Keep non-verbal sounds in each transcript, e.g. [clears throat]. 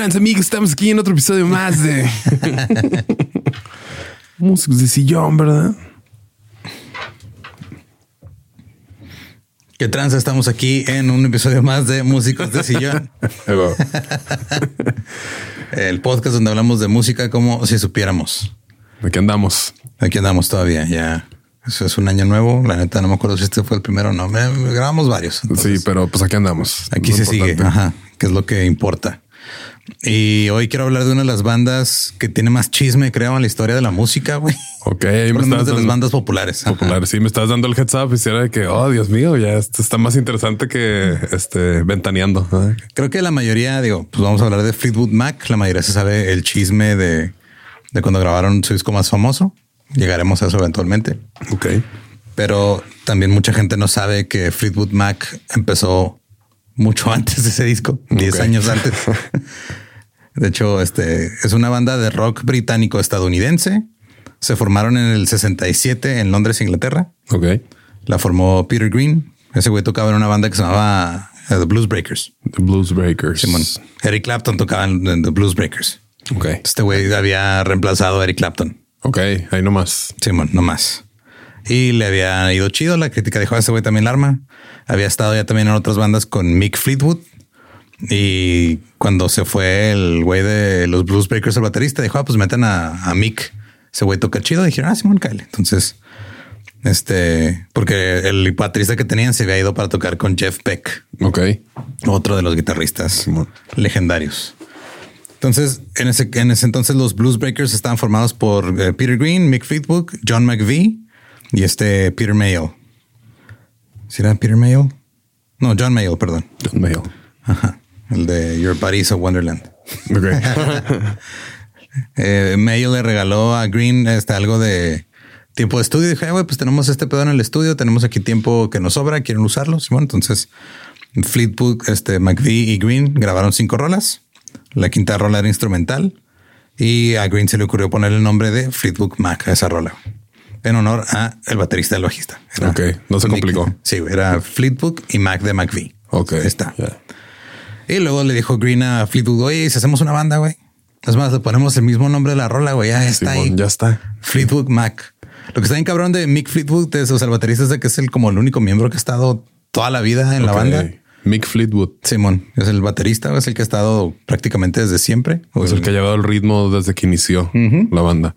Trans, amigos? Estamos aquí en otro episodio más de [laughs] Músicos de Sillón, ¿verdad? ¿Qué tranza? Estamos aquí en un episodio más de Músicos de Sillón. [laughs] El podcast donde hablamos de música como si supiéramos. ¿De qué andamos? Aquí andamos todavía, ya. Eso es un año nuevo. La neta, no me acuerdo si este fue el primero o no. Me- me grabamos varios. entonces, sí, pero pues aquí andamos. Aquí se sigue, ajá, que es lo que importa. Y hoy quiero hablar de una de las bandas que tiene más chisme, creo, en la historia de la música, güey. Ok, Por me estás de las bandas populares. ajá. popular. Sí, me estás dando el heads up. Hiciera de que, oh, Dios mío, ya esto está más interesante que este ventaneando. Creo que la mayoría, digo, pues vamos a hablar de Fleetwood Mac. La mayoría se sabe el chisme de, de cuando grabaron su disco más famoso. Llegaremos a eso eventualmente. Ok. Pero también mucha gente no sabe que Fleetwood Mac empezó mucho [laughs] antes de ese disco, 10 Ok. años antes. [laughs] De hecho, este es una banda de rock británico estadounidense. Se formaron en el 67 en Londres, Inglaterra. Ok. La formó Peter Green. Ese güey tocaba en una banda que se llamaba eh, The Blues Breakers. The Blues Breakers. Simón. Eric Clapton tocaba en, en The Blues Breakers. Ok. Este güey había reemplazado a Eric Clapton. Ok. Ahí nomás. Simón, no más. Y le había ido chido. La crítica dijo a ese güey también la arma. Había estado ya también en otras bandas con Mick Fleetwood. Y cuando se fue el güey de los Blues Breakers, el baterista, dijo, ah, pues meten a, a Mick. Ese güey toca chido. dijeron, ah, Simón, Kyle. Entonces, este, porque el baterista que tenían se había ido para tocar con Jeff Beck, Ok. otro de los guitarristas Simón. legendarios. Entonces, en ese, en ese entonces los Blues Breakers estaban formados por eh, Peter Green, Mick Fleetwood, John McVie y este Peter Mayo. ¿Sí era Peter Mayo? No, John Mayo, perdón. John Mayall. Ajá. El de Your Body's a Wonderland. Ok. [laughs] Eh, Mayo le regaló a Green este, algo de tiempo de estudio. Dije, "Ah, güey, pues tenemos este pedo en el estudio, tenemos aquí tiempo que nos sobra, quieren usarlo. Simón, entonces Fleetwood, este, McVie y Green grabaron cinco rolas. La quinta rola era instrumental y a Green se le ocurrió poner el nombre de Fleetwood Mac a esa rola en honor a el baterista del bajista. Era Ok, no se complicó. Sí, era Fleetwood y Mac de McVie. Ok. Ahí está. Y luego le dijo Green a Fleetwood, oye, ¿y si hacemos una banda, güey. Es más, le ponemos el mismo nombre de la rola, güey. Ya está Simón, ahí. ya está. Fleetwood Mac. Lo que está bien cabrón de Mick Fleetwood es, o sea, el baterista es de que es el como el único miembro que ha estado toda la vida en la banda. Mick Fleetwood. Simón es el baterista, es el que ha estado prácticamente desde siempre. O Es el que ha llevado el ritmo desde que inició la banda.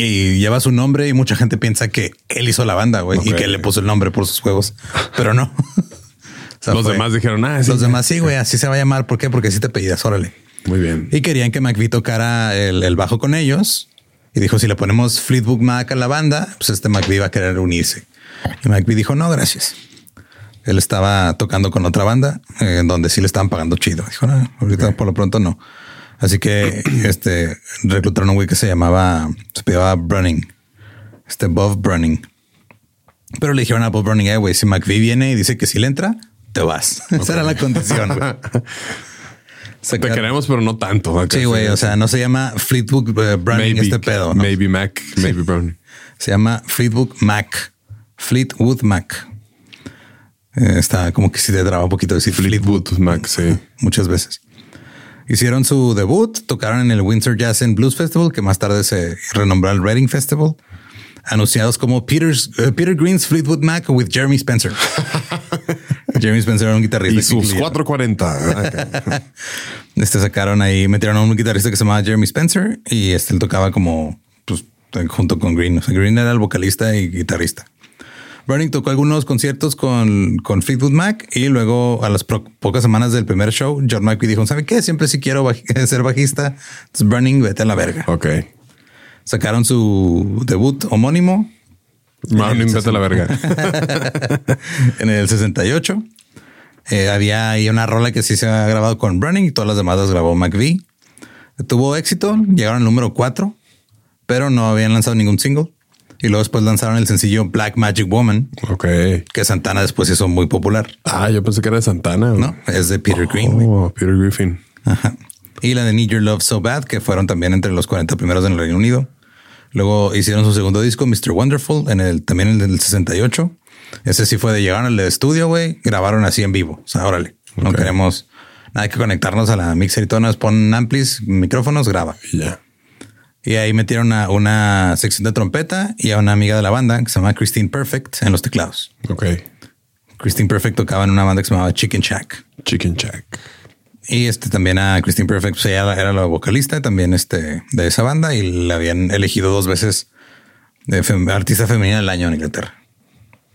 Y lleva su nombre y mucha gente piensa que él hizo la banda, güey, y que le puso el nombre por sus juegos, pero no. [laughs] O sea, Los fue- demás dijeron, ah, sí, los demás sí, güey, así se va a llamar. ¿Por qué? Porque así te pedías, órale. Muy bien. Y querían que McVie tocara el, el bajo con ellos. Y dijo, si le ponemos Fleetwood Mac a la banda, pues este McVie va a querer unirse. Y McVie dijo, no, gracias. Él estaba tocando con otra banda eh, en donde sí le estaban pagando chido. Dijo, no, ahorita por lo pronto no. Así que [clears throat] este reclutaron a un güey que se llamaba, se llamaba Brunning, este Bob Brunning. Pero le dijeron a Bob Brunning, eh, güey, si McVie viene y dice que si le entra, te vas. [laughs] Esa era la condición. güey. [laughs] Te queremos, pero no tanto. Sí, güey. O sea, no se llama Fleetwood Browning maybe, este pedo. ¿no? Maybe Mac, maybe Brown. Se llama Fleetwood Mac. Fleetwood Mac. Eh, está como que si te traba un poquito decir Fleetwood Fleetwood Mac, sí. [laughs] muchas veces. Hicieron su debut, tocaron en el Windsor Jazz and Blues Festival, que más tarde se renombró el Reading Festival, anunciados como Peter's, eh, Peter Green's Fleetwood Mac with Jeremy Spencer. [laughs] Jeremy Spencer era un guitarrista. Y sus incluía- 440. [laughs] Este sacaron ahí, metieron a un guitarrista que se llamaba Jeremy Spencer y este él tocaba como pues, junto con Green. O sea, Green era el vocalista y guitarrista. Burning tocó algunos conciertos con, con Fleetwood Mac y luego a las pro- pocas semanas del primer show, John McVie dijo, ¿sabe qué? Siempre sí quiero baj- [laughs] ser bajista. Entonces Burning, vete a la verga. ok. Sacaron su debut homónimo Marlon, vete a la verga. [laughs] en el 68. Eh, había ahí una rola que sí se ha grabado con Browning y todas las demás las grabó McVie. Tuvo éxito, llegaron al número 4, pero no habían lanzado ningún single. Y luego después lanzaron el sencillo Black Magic Woman, Ok. que Santana después hizo muy popular. Ah, yo pensé que era de Santana. No, es de Peter Green. güey. Oh, Peter Griffin. Ajá. Y la de Need Your Love So Bad, que fueron también entre los 40 primeros en el Reino Unido. Luego hicieron su segundo disco, Mr. Wonderful, en el también en el del 68. Ese sí fue de llegar al estudio, güey. Grabaron así en vivo. O sea, órale. No queremos nada que conectarnos a la mixer y todo. Nos ponen amplis, micrófonos, graba. Ya. Y ahí metieron a una sección de trompeta y a una amiga de la banda que se llama Christine Perfect en los teclados. Ok. Christine Perfect tocaba en una banda que se llamaba Chicken Shack. Chicken Jack. Y este también a Christine Perfect, pues ella era la vocalista también este, de esa banda y la habían elegido dos veces de fem- artista femenina del año en Inglaterra.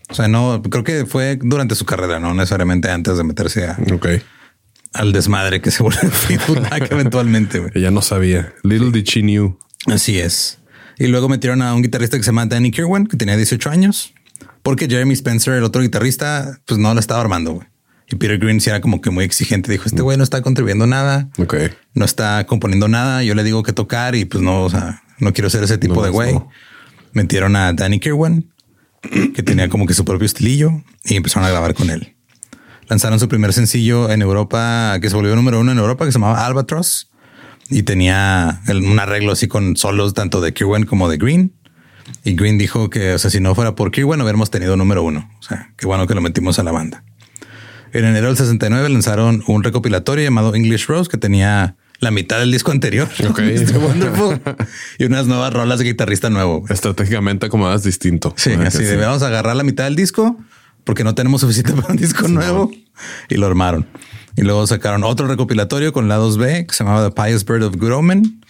O sea, no creo que fue durante su carrera, no necesariamente antes de meterse a- al desmadre que se [laughs] volvió eventualmente. Ella no sabía. Little did she knew. Así es. Y luego metieron a un guitarrista que se llama Danny Kirwan, que tenía 18 años, porque Jeremy Spencer, el otro guitarrista, pues no la estaba armando. güey. Y Peter Green sí era como que muy exigente. Dijo, este güey no está contribuyendo nada. No está componiendo nada. Yo le digo que tocar y pues no, o sea, no quiero ser ese tipo No, de güey. no. Metieron a Danny Kirwan, que tenía como que su propio estilillo y empezaron a grabar con él. Lanzaron su primer sencillo en Europa, que se volvió número uno en Europa, que se llamaba Albatross y tenía un arreglo así con solos tanto de Kirwan como de Green. Y Green dijo que, o sea, si no fuera por Kirwan, hubiéramos tenido número uno. O sea, qué bueno que lo metimos a la banda. En enero del 69 lanzaron un recopilatorio llamado English Rose que tenía la mitad del disco anterior. [laughs] Wonderful. y unas nuevas rolas de guitarrista nuevo. Estratégicamente acomodadas distinto. Sí, así de vamos a agarrar la mitad del disco porque no tenemos suficiente para un disco nuevo y lo armaron. Y luego sacaron otro recopilatorio con la 2B que se llamaba The Pious Bird of Good Omen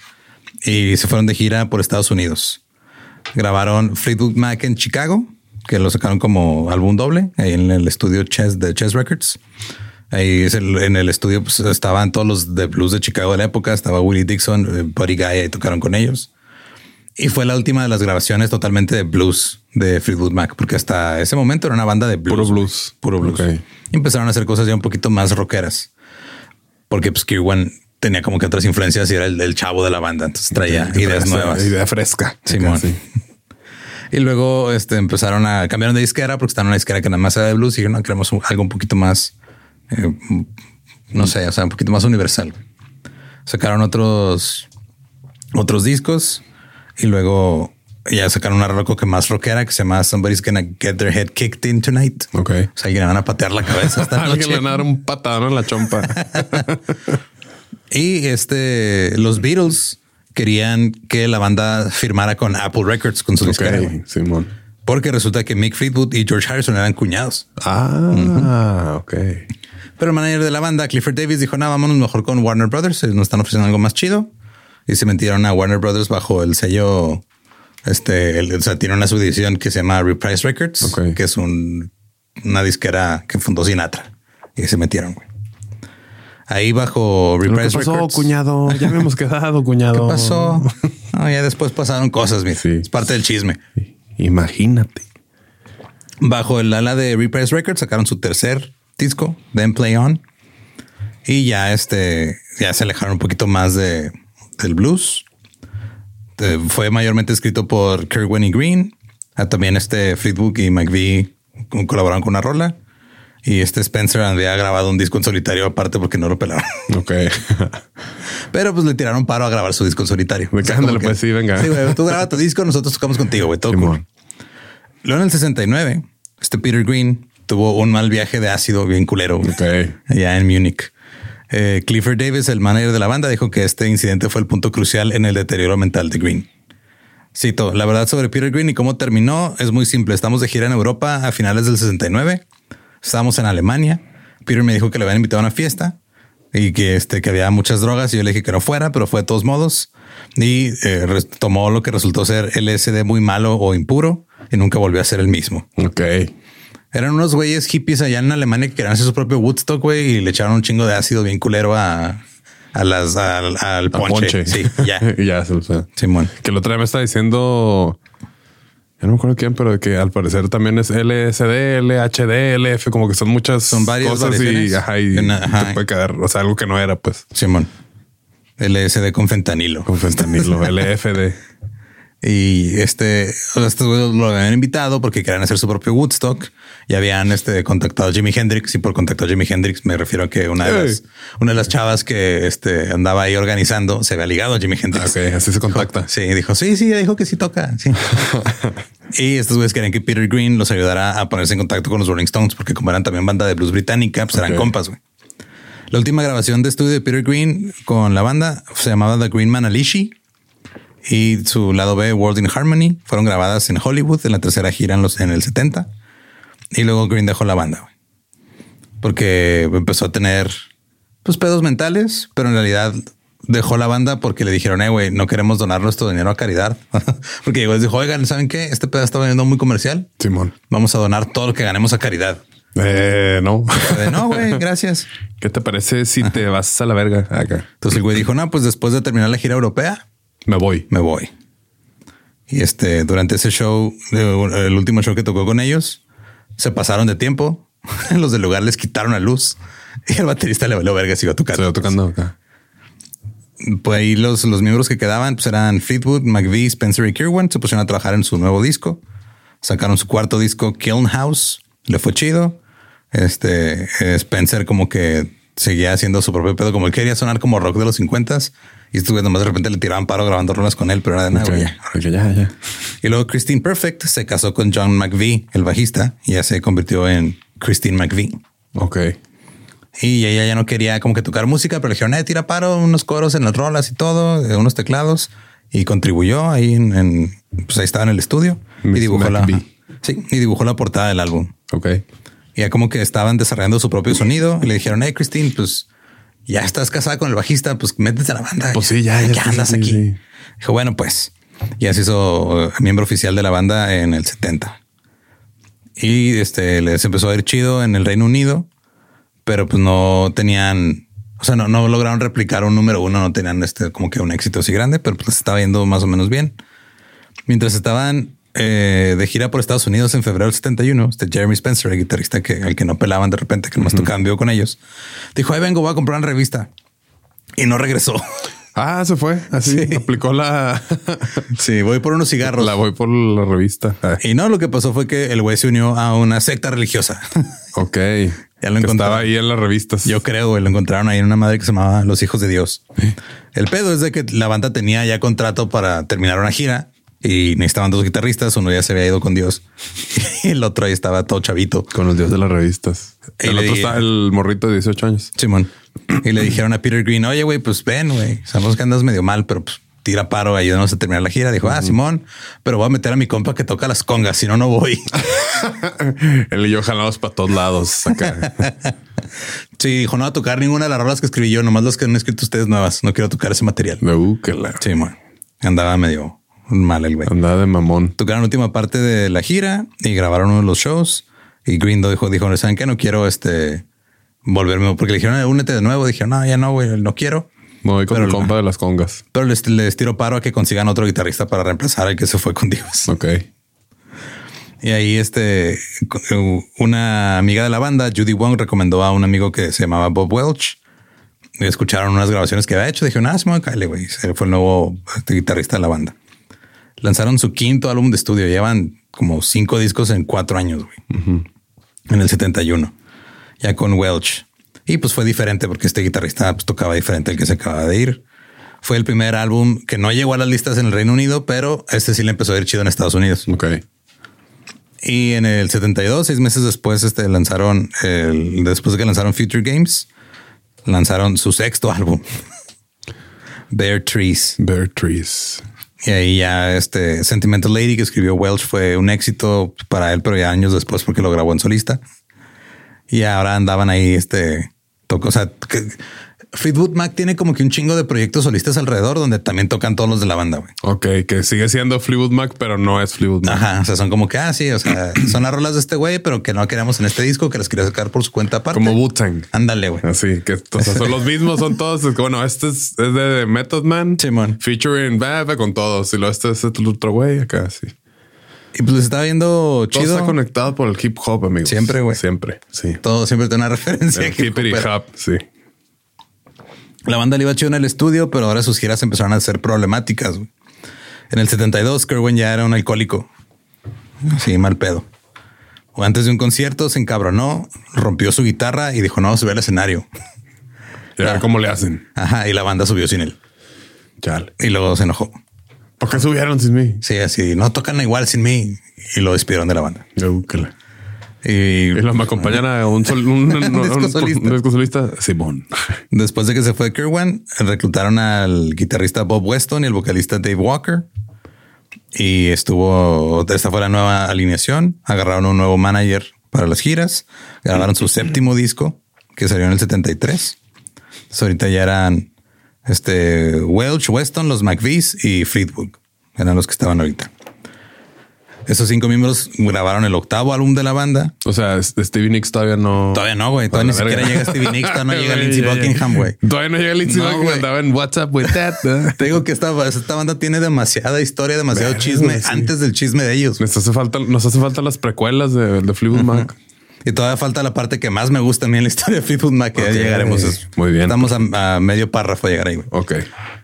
y se fueron de gira por Estados Unidos. Grabaron Fleetwood Mac en Chicago, que lo sacaron como álbum doble ahí en el estudio Chess de Chess Records. Ahí en el estudio pues, estaban todos los de blues de Chicago de la época. Estaba Willie Dixon, eh, Buddy Guy, ahí tocaron con ellos. Y fue la última de las grabaciones totalmente de blues de Fleetwood Mac, porque hasta ese momento era una banda de blues. Puro blues. Puro blues. Y empezaron a hacer cosas ya un poquito más rockeras. Porque pues Kirwan tenía como que otras influencias y era el, el chavo de la banda. Entonces traía ideas nuevas. Idea fresca. Simón. Sí. Y luego este, empezaron a cambiar de disquera porque estaban en una disquera que nada más era de blues y dijeron, no, queremos algo un poquito más, eh, no sé, o sea, un poquito más universal. Sacaron otros, otros discos y luego ya sacaron una rock que más rockera que se llama Somebody's Gonna Get Their Head Kicked In Tonight. Ok. O sea, alguien le van a patear la cabeza esta [laughs] Alguien noche. le van a dar un patadón en la chompa. [laughs] Y este, los Beatles querían que la banda firmara con Apple Records con su disquera. güey. ok, Simón. Porque resulta que Mick Fleetwood y George Harrison eran cuñados. Ah, ok. Pero el manager de la banda, Clifford Davis, dijo, no, vámonos mejor con Warner Brothers. Ellos nos están ofreciendo algo más chido. Y se metieron a Warner Brothers bajo el sello Este, el- o sea, tiene una subdivisión que se llama Reprise Records, que es un, una disquera que fundó Sinatra y se metieron, güey. Ahí bajo ¿Qué Reprise pasó, Records. cuñado? Ya habíamos [laughs] quedado, cuñado. ¿Qué pasó? No, ya después pasaron cosas, mira. Sí. Es parte del chisme. Imagínate. Bajo el ala de Reprise Records sacaron su tercer disco, Then Play On. Y ya este, ya se alejaron un poquito más de, del blues. Eh, fue mayormente escrito por Kirk y Green. Ah, también este Fleetwood y McVie colaboraron con una rola. Y este Spencer había grabado un disco en solitario aparte porque no lo pelaron. Ok. [laughs] Pero pues le tiraron paro a grabar su disco en solitario. De O sea, que, pues, sí, venga. Sí, güey, tú grabas tu disco, nosotros tocamos contigo, güey. Todo cool. Luego en el 69, este Peter Green tuvo un mal viaje de ácido bien culero güey, Ok. allá en Múnich. Eh, Clifford Davis, el manager de la banda, dijo que este incidente fue el punto crucial en el deterioro mental de Green. Cito, la verdad sobre Peter Green y cómo terminó es muy simple. Estamos de gira en Europa a finales del 69. Estábamos en Alemania. Peter me dijo que le habían invitado a una fiesta y que, este, que había muchas drogas y yo le dije que no fuera, pero fue de todos modos. Y eh, tomó lo que resultó ser LSD muy malo o impuro y nunca volvió a ser el mismo. Ok. Eran unos güeyes hippies allá en Alemania que querían hacer su propio Woodstock, güey, y le echaron un chingo de ácido bien culero a, a las, al, ponche. Sí, ya. [laughs] ya se lo. Simón. Que el otro día me está diciendo. Ya no me acuerdo quién, pero que al parecer también es LSD, LHD, LF, como que son muchas Son varias cosas y, ajá, y Una- ajá. te puede quedar, o sea, algo que no era, pues, Simón. LSD con fentanilo. con fentanilo, [laughs] LFD. Y este, o sea, estos güeyes lo habían invitado porque querían hacer su propio Woodstock y habían este, contactado a Jimi Hendrix. Y por contacto a Jimi Hendrix me refiero a que una de, las, una de las chavas que este, andaba ahí organizando se había ligado a Jimi Hendrix. Ok, así se contacta. Sí, dijo, sí, sí, dijo que sí toca. Sí. [laughs] y estos güeyes querían que Peter Green los ayudara a ponerse en contacto con los Rolling Stones, porque como eran también banda de blues británica, pues eran compas, güey. La última grabación de estudio de Peter Green con la banda se llamaba The Green Man Alishi y su lado B, World in Harmony, fueron grabadas en Hollywood en la tercera gira en, los, en el 70. Y luego Green dejó la banda, güey. Porque empezó a tener pues pedos mentales, pero en realidad dejó la banda porque le dijeron, eh, güey, no queremos donar nuestro dinero a caridad. [laughs] porque llegó y les dijo, oigan, ¿saben qué? Este pedo está veniendo muy comercial. Simón. Vamos a donar todo lo que ganemos a caridad. Eh, no. De, no, [laughs] güey, gracias. ¿Qué te parece si te vas a la verga acá? Entonces el güey dijo, no, pues después de terminar la gira europea, Me voy. me voy. Y este, durante ese show, eh, el último show que tocó con ellos, se pasaron de tiempo. [laughs] Los del lugar les quitaron la luz [laughs] y el baterista le valió verga si iba a tocar. Estoy tocando acá. Pues ahí los, los miembros que quedaban pues eran Fleetwood, McVie, Spencer y Kirwan. Se pusieron a trabajar en su nuevo disco. Sacaron su cuarto disco, Kiln House. Le fue chido. Este eh, Spencer como que seguía haciendo su propio pedo, como él quería sonar como rock de los 50 y güeyes nomás de repente le tiraban paro grabando rolas con él, pero era de nada, ya. Ya, ya. Y luego Christine Perfect se casó con John McVie, el bajista, y ya se convirtió en Christine McVie. Ok. Y ella ya no quería como que tocar música, pero le dijeron, eh, tira paro, unos coros en las rolas y todo, eh, unos teclados. Y contribuyó ahí en, en- pues ahí estaba en el estudio y Miss dibujó la, sí, y dibujó la portada del álbum. Ok. Y ya como que estaban desarrollando su propio sonido y le dijeron, hey, Christine, pues ya estás casada con el bajista, pues métete a la banda. Pues sí, ya, ya ¿Qué estás andas aquí, aquí? sí. Dijo, bueno, pues ya se hizo eh, miembro oficial de la banda en el 70. Y este les empezó a ir chido en el Reino Unido, pero pues no tenían, o sea, no, no lograron replicar un número uno, no tenían este como que un éxito así grande, pero pues estaba yendo más o menos bien. Mientras estaban eh, de gira por Estados Unidos en febrero del 71, este Jeremy Spencer, el guitarrista que al que no pelaban de repente, que nomás tocaban vivo con ellos, dijo, ahí vengo, voy a comprar una revista. Y no regresó. Ah, se fue. Así Sí. aplicó la. [laughs] Sí, voy por unos cigarros. la voy por la revista. Ah, Y no, lo que pasó fue que el güey se unió a una secta religiosa. [laughs] ok. Ya lo encontraba. Ahí en las revistas. Yo creo, güey, lo encontraron ahí en una madre que se llamaba Los Hijos de Dios. El pedo es de que la banda tenía ya contrato para terminar una gira y necesitaban dos guitarristas. Uno ya se había ido con Dios y [laughs] el otro ahí estaba todo chavito. con el dios de las revistas. Y el le otro dije- está el morrito de 18 años. Simón. Y le dijeron a Peter Green, oye, güey, pues ven, güey. Sabemos que andas medio mal, pero pues tira paro, ayúdanos a terminar la gira. Dijo, ah, Simón, pero voy a meter a mi compa que toca las congas, si no, no voy. [laughs] Él y yo jalamos para todos lados. Acá. [laughs] Sí, dijo, no va a tocar ninguna de las rolas que escribí yo, nomás las que han escrito ustedes nuevas. No quiero tocar ese material. Uh, que la- Sí, man. Andaba medio, Mal el güey. Andaba de mamón. Tocaron la última parte de la gira y grabaron uno de los shows. Y Green dijo, dijo, ¿saben qué? No quiero este volverme, porque le dijeron, únete de nuevo. Dijeron, no, ya no, güey, no quiero. Me voy con Pero el compa de las congas. Pero les, les tiro paro a que consigan otro guitarrista para reemplazar al que se fue con Dios. Ok. Y ahí este, una amiga de la banda, Judy Wong, recomendó a un amigo que se llamaba Bob Welch. Y escucharon unas grabaciones que había hecho. Dijeron, ah, se me güey. Se fue el nuevo guitarrista de la banda. Lanzaron su quinto álbum de estudio. Llevan como cinco discos en cuatro años, güey. En el 71. Ya con Welch. Y pues fue diferente porque este guitarrista pues, tocaba diferente al que se acaba de ir. Fue el primer álbum que no llegó a las listas en el Reino Unido, pero este sí le empezó a ir chido en Estados Unidos. Ok. Y en el 72, seis meses después, este lanzaron el, después de que lanzaron Future Games, lanzaron su sexto álbum, [laughs] Bare Trees. Bear Trees. Y ahí ya este Sentimental Lady que escribió Welch fue un éxito para él, pero ya años después porque lo grabó en solista. Y ahora andaban ahí, este, toco, o sea, que- Fleetwood Mac tiene como que un chingo de proyectos solistas alrededor donde también tocan todos los de la banda, güey. Ok, que sigue siendo Fleetwood Mac, pero no es Fleetwood Mac. Ajá, o sea, son como que, ah, sí, o sea, [clears throat] son las rolas de este güey, pero que no queremos en este disco, que las quería sacar por su cuenta aparte. Como Wu-Tang. Ándale, güey. Así que o sea, son los mismos, son todos. Bueno, este es, es de Method Man. Simón. Featuring Bebe con todos. Y luego este es el otro güey acá, sí. Y pues estaba viendo Todo chido. está conectado por el hip hop, amigos. Siempre, güey. Siempre, sí. Todo siempre tiene una [laughs] referencia. El recupera. hop, sí. La banda le iba chido en el estudio, pero ahora sus giras empezaron a ser problemáticas. güey. En el 72, Kerwin ya era un alcohólico. Sí, mal pedo. O Antes de un concierto se encabronó, rompió su guitarra y dijo, no, sube al escenario. Y a ver cómo le hacen. Ajá, y la banda subió sin él. Chale. Y luego se enojó. ¿Por qué subieron sin mí? Sí, así, no tocan igual sin mí. Y lo despidieron de la banda. Yo, Y los me acompañan a un, sol, [laughs] un, un- disco solista. un disco solista. Simón. después de que se fue Kerwan, reclutaron al guitarrista Bob Weston y el vocalista Dave Walker. Y estuvo, esta fue la nueva alineación. Agarraron un nuevo manager para las giras. Grabaron su séptimo disco que salió en el 73. Entonces, ahorita ya eran este Welch, Weston, los McVees y Fleetwood. Eran los que estaban ahorita. Esos cinco miembros grabaron el octavo álbum de la banda. O sea, Stevie Nicks todavía no. Todavía no, güey. A Todavía ni siquiera llega Stevie Nicks, todavía no [laughs] llega Lindsey. Buckingham, güey. Todavía no llega Lindsey Buckingham. Andaba en WhatsApp with that. Te digo que esta, esta banda tiene demasiada historia, demasiado chisme sí. antes del chisme de ellos. Nos hace falta, nos hace falta las precuelas de, de Fleetwood Mac. Y todavía falta la parte que más me gusta a mí en la historia de Fleetwood Mac, que ya llegaremos. a eso. Muy bien. Estamos a, a medio párrafo de llegar ahí. güey. Ok.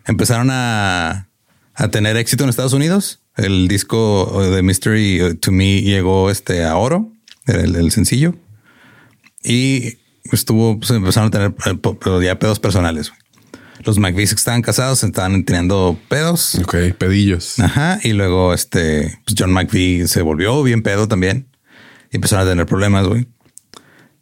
Empezaron a, a tener éxito en Estados Unidos. El disco de Mystery uh, to Me llegó este a oro, el, el sencillo. Y estuvo, pues, empezaron a tener eh, pero ya pedos personales. Los McVies estaban casados estaban teniendo pedos. Ok. Pedillos. Ajá. Y luego este pues John McVie se volvió bien pedo también y empezaron a tener problemas, güey.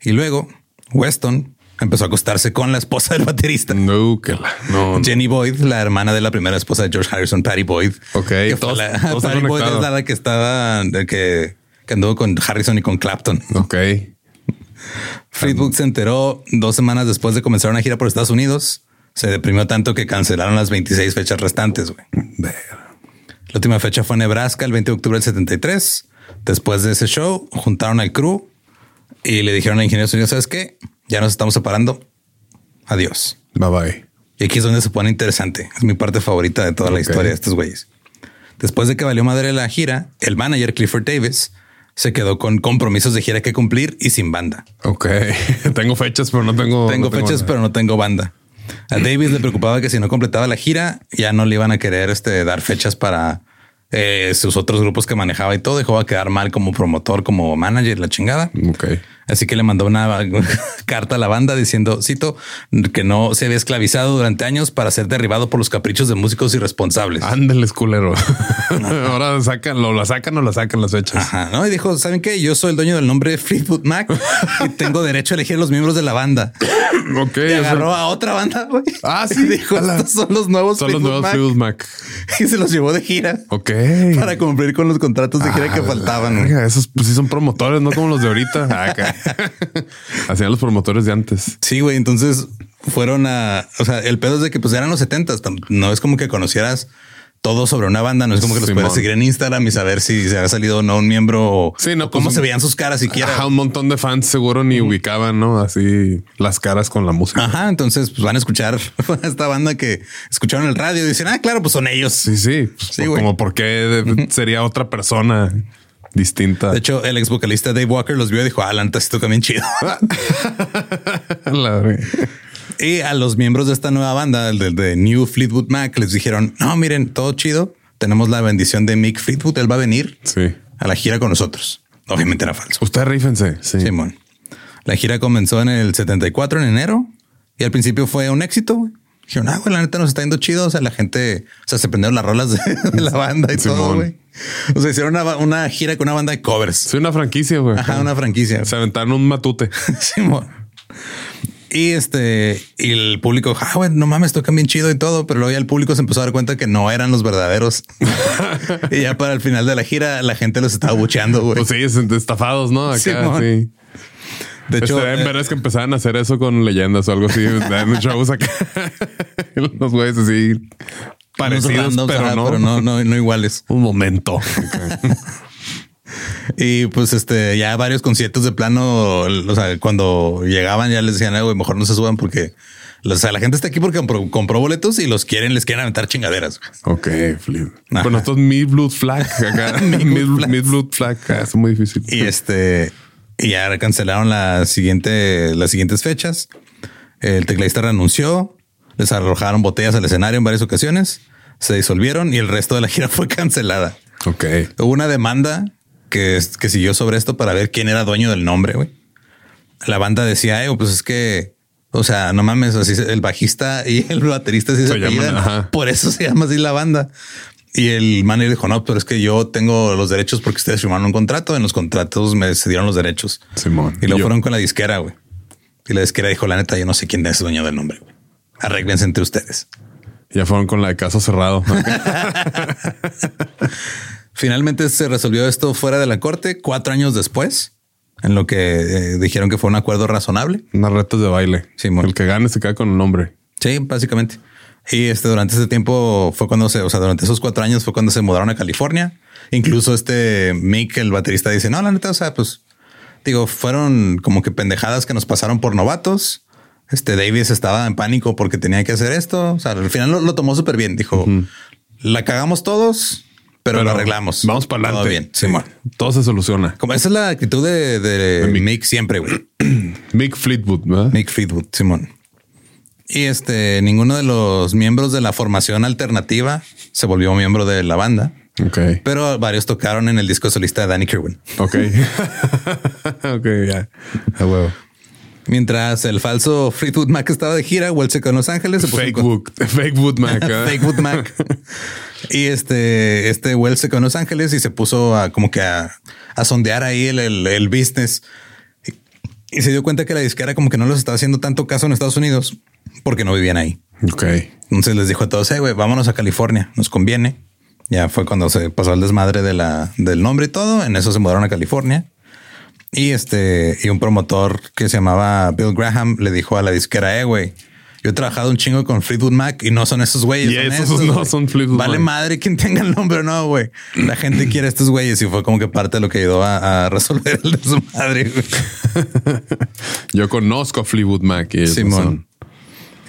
Y luego Weston empezó a acostarse con la esposa del baterista. No, que la. No. Jenny Boyd, la hermana de la primera esposa de George Harrison, Patty Boyd. Ok, Que todos- la- todos Patty Boyd es la que estaba, que, que anduvo con Harrison y con Clapton. Ok. Fleetwood se enteró dos semanas después de comenzar una gira por Estados Unidos. Se deprimió tanto que cancelaron las 26 fechas restantes, güey. Ver. La última fecha fue en Nebraska el 20 de octubre del 73. Después de ese show, juntaron al crew y le dijeron al ingeniero sonido, ¿sabes qué? Ya nos estamos separando. Adiós. Bye bye. Y aquí es donde se pone interesante. Es mi parte favorita de toda la historia de estos güeyes. Después de que valió madre la gira, el manager Clifford Davis se quedó con compromisos de gira que cumplir y sin banda. Ok. [laughs] tengo fechas, pero no tengo. Tengo no fechas, pero no tengo banda. A Davis le preocupaba que si no completaba la gira, ya no le iban a querer este, dar fechas para eh, sus otros grupos que manejaba y todo. Dejó a quedar mal como promotor, como manager, la chingada. Ok. Así que le mandó una [laughs] carta a la banda diciendo, cito, que no se había esclavizado durante años para ser derribado por los caprichos de músicos irresponsables. Ándeles, culero. [laughs] Ahora sacan, lo la sacan o la sacan las fechas. Ajá, ¿no? Y dijo, ¿saben qué? Yo soy el dueño del nombre Fleetwood Mac y tengo derecho a elegir los miembros de la banda. [coughs] Ok. Y agarró a otra banda, güey. Ah, sí. Y dijo, estos son los nuevos Son los nuevos Mac". Fleetwood Mac. [laughs] Y se los llevó de gira Ok. para cumplir con los contratos de gira que faltaban. verga, Esos pues sí son promotores, no como los de ahorita. Ah, acá. [laughs] Hacían los promotores de antes. Sí, güey. Entonces fueron a, o sea, el pedo es de que pues eran los setentas. No es como que conocieras todo sobre una banda. No es como que los Simón. seguir en Instagram y saber si se ha salido o no un miembro o, Sí, no, o cómo pues, se veían sus caras siquiera. Ajá, un montón de fans seguro ni ubicaban, ¿no? Así las caras con la música. Ajá, entonces pues van a escuchar a [laughs] esta banda que escucharon el radio y dicen, ah, claro, pues son ellos. Sí, sí. Sí, güey. Como por qué sería otra persona distinta. De hecho, el ex vocalista Dave Walker los vio y dijo, la neta sí toca bien chido. [laughs] Y a los miembros de esta nueva banda, el de, de New Fleetwood Mac, les dijeron, no, miren, todo chido. Tenemos la bendición de Mick Fleetwood. Él va a venir Sí. a la gira con nosotros. Obviamente era falso. Ustedes rífense. Sí. Simón. La gira comenzó en el 74 en enero y al principio fue un éxito. Dijeron, ah, güey, la neta nos está yendo chido. O sea, la gente, o sea, se prendieron las rolas de, [laughs] de la banda y todo, Simón. güey. O sea, hicieron una, una gira con una banda de covers. Soy una franquicia, güey. Ajá, una franquicia. Se aventaron un matute. [laughs] Simón. Y este, y el público, ah, güey, no mames, tocan bien chido y todo, pero luego ya el público se empezó a dar cuenta que no eran los verdaderos. [laughs] y ya para el final de la gira, la gente los estaba bucheando, güey. Pues sí, es- estafados, ¿no? Acá, sí. De hecho, Estaría en eh, ver es que empezaban a hacer eso con leyendas o algo así. [laughs] Dan shows acá. Los güeyes así parecidos, randoms, pero, ajá, no. pero no, no, no iguales. [laughs] Un momento. [laughs] Y pues este, ya varios conciertos de plano, o sea, cuando llegaban ya les decían, "Eh, güey, mejor no se suban porque o sea, la gente está aquí porque compró, compró boletos y los quieren, les quieren aventar chingaderas. ok, flip. Bueno, esto es Mid Blood Flag acá. Mid Blood Flag. Ah, Es muy difícil. Y este, y ya cancelaron la siguiente, las siguientes fechas. El tecladista renunció, les arrojaron botellas al escenario en varias ocasiones, se disolvieron y el resto de la [laughs] gira fue cancelada. Ok. Hubo una demanda que, que siguió sobre esto para ver quién era dueño del nombre, güey. La banda decía, eh, pues es que, o sea, no mames, así el bajista y el baterista se, Se llaman, apellidan. ajá. Por eso se llama así la banda. Y el manager dijo, no, pero es que yo tengo los derechos porque ustedes firmaron un contrato. En los contratos me cedieron los derechos. Simón. Y luego Yo- fueron con la disquera, güey. Y la disquera dijo, la neta, yo no sé quién es dueño del nombre, güey. Arréglense entre ustedes. Ya fueron con la de caso cerrado. [laughs] Finalmente se resolvió esto fuera de la corte cuatro años después, en lo que eh, dijeron que fue un acuerdo razonable. Unas retas de baile. Simón. El que gane se queda con el nombre. Sí, básicamente. Y este durante ese tiempo fue cuando se, o sea, durante esos cuatro años fue cuando se mudaron a California. Incluso este Mick, el baterista, dice: No, la neta, o sea, pues digo, fueron como que pendejadas que nos pasaron por novatos. Este Davis estaba en pánico porque tenía que hacer esto. O sea, al final lo, lo tomó súper bien. Dijo: La cagamos todos, pero, lo arreglamos. Vamos para adelante. Todo bien. Sí. Simón. Todo se soluciona. Como esa es la actitud de, de Mick. Mick siempre, güey. [clears throat] Mick Fleetwood, ¿verdad? Mick Fleetwood, Simón. Y este, ninguno de los miembros de la formación alternativa se volvió miembro de la banda, Ok. pero varios tocaron en el disco solista de Danny Kirwan. Ok. [laughs] ok, ya. A huevo. Mientras el falso Fleetwood Mac estaba de gira, quedó en Los Ángeles. se puso Fake con- Wood. [laughs] Fake Wood Mac. [laughs] ¿eh? Fake Wood Mac. y este, este quedó en Los Ángeles y se puso a como que a, a sondear ahí el, el- el business. Y, se dio cuenta que la disquera como que no les estaba haciendo tanto caso en Estados Unidos porque no vivían ahí. Ok. Entonces les dijo a todos, hey, güey, vámonos a California, nos conviene. Ya fue cuando se pasó el desmadre de la, del nombre y todo. En eso se mudaron a California. Y este, y un promotor que se llamaba Bill Graham le dijo a la disquera, eh, güey, yo he trabajado un chingo con Fleetwood Mac y no son esos güeyes. Y son esos no son Fleetwood Vale Mac. madre quien tenga el nombre o no, güey. La gente quiere a estos güeyes y fue como que parte de lo que ayudó a, a resolver el desmadre. güey. [laughs] Yo conozco a Fleetwood Mac. Y Simón.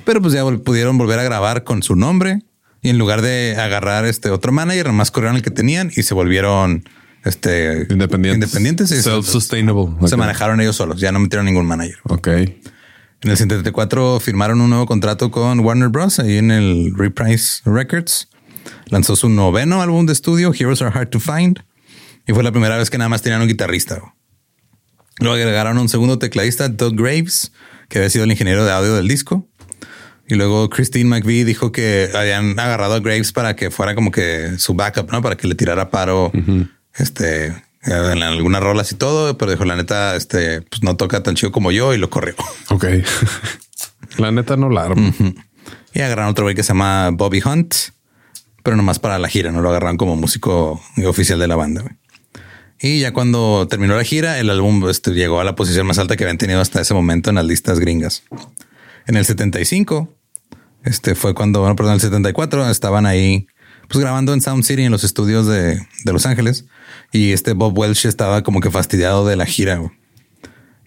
Pero pues ya pudieron volver a grabar con su nombre y en lugar de agarrar este otro manager, nomás corrieron el que tenían y se volvieron este Independientes. independientes y se, manejaron ellos solos. Ya no metieron ningún manager. Ok. En el 74 firmaron un nuevo contrato con Warner Bros. ahí en el Reprise Records. Lanzó su noveno álbum de estudio, Heroes Are Hard to Find. Y fue la primera vez que nada más tenían un guitarrista. Luego agregaron un segundo tecladista, Doug Graves, que había sido el ingeniero de audio del disco. Y luego Christine McVie dijo que habían agarrado a Graves para que fuera como que su backup, ¿no? Para que le tirara paro este, en algunas rolas y todo. Pero dijo, la neta, este, pues no toca tan chido como yo y lo corrió. [laughs] Ok. La neta no la armo. Y agarraron otro güey que se llama Bobby Hunt, pero nomás para la gira, no lo agarraron como músico oficial de la banda. güey. Y ya cuando terminó la gira, el álbum este, llegó a la posición más alta que habían tenido hasta ese momento en las listas gringas. En el 75, este fue cuando, bueno, perdón, el 74 estaban ahí pues grabando en Sound City en los estudios de, de Los Ángeles. Y este Bob Welch estaba como que fastidiado de la gira. güey.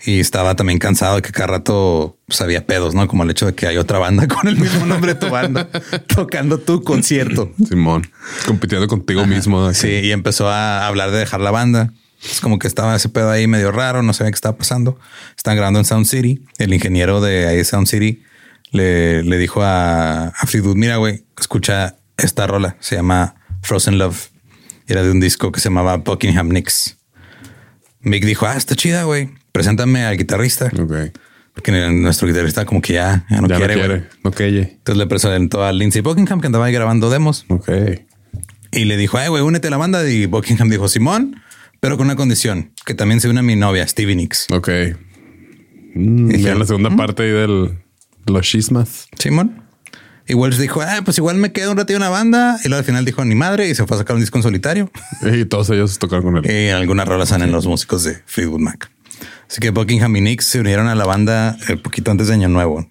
Y estaba también cansado de que cada rato pues, había pedos, ¿no? Como el hecho de que hay otra banda [laughs] con el mismo nombre de tu banda [laughs] tocando tu concierto. Simón, compitiendo contigo mismo. Sí, y empezó a hablar de dejar la banda. Es como que estaba ese pedo ahí medio raro, no sabía qué estaba pasando. Están grabando en Sound City. El ingeniero de ahí Sound City le, le dijo a, a Fleetwood, mira, güey, escucha esta rola. Se llama Frozen Love. Era de un disco que se llamaba Buckingham Nicks. Mick dijo, ah, está chida, güey. Preséntame al guitarrista. Ok. Porque nuestro guitarrista como que ya, ya no ya quiere, güey. No quiere. Entonces le presentó a Lindsey Buckingham que andaba ahí grabando demos Ok. y le dijo, ay, güey, únete a la banda. Y Buckingham dijo, Simón, pero con una condición, que también se una mi novia, Stevie Nicks. Ok. Mm, ya en la segunda parte ahí del de los chismas. Simón. Y Welch dijo, ah, pues igual me quedo un ratito en una banda. Y luego al final dijo, ni madre, y se fue a sacar un disco en solitario. Y todos ellos tocaron con él. Y algunas rolas salen los músicos de Fleetwood Mac. Así que Buckingham y Nicks se unieron a la banda el poquito antes de Año Nuevo.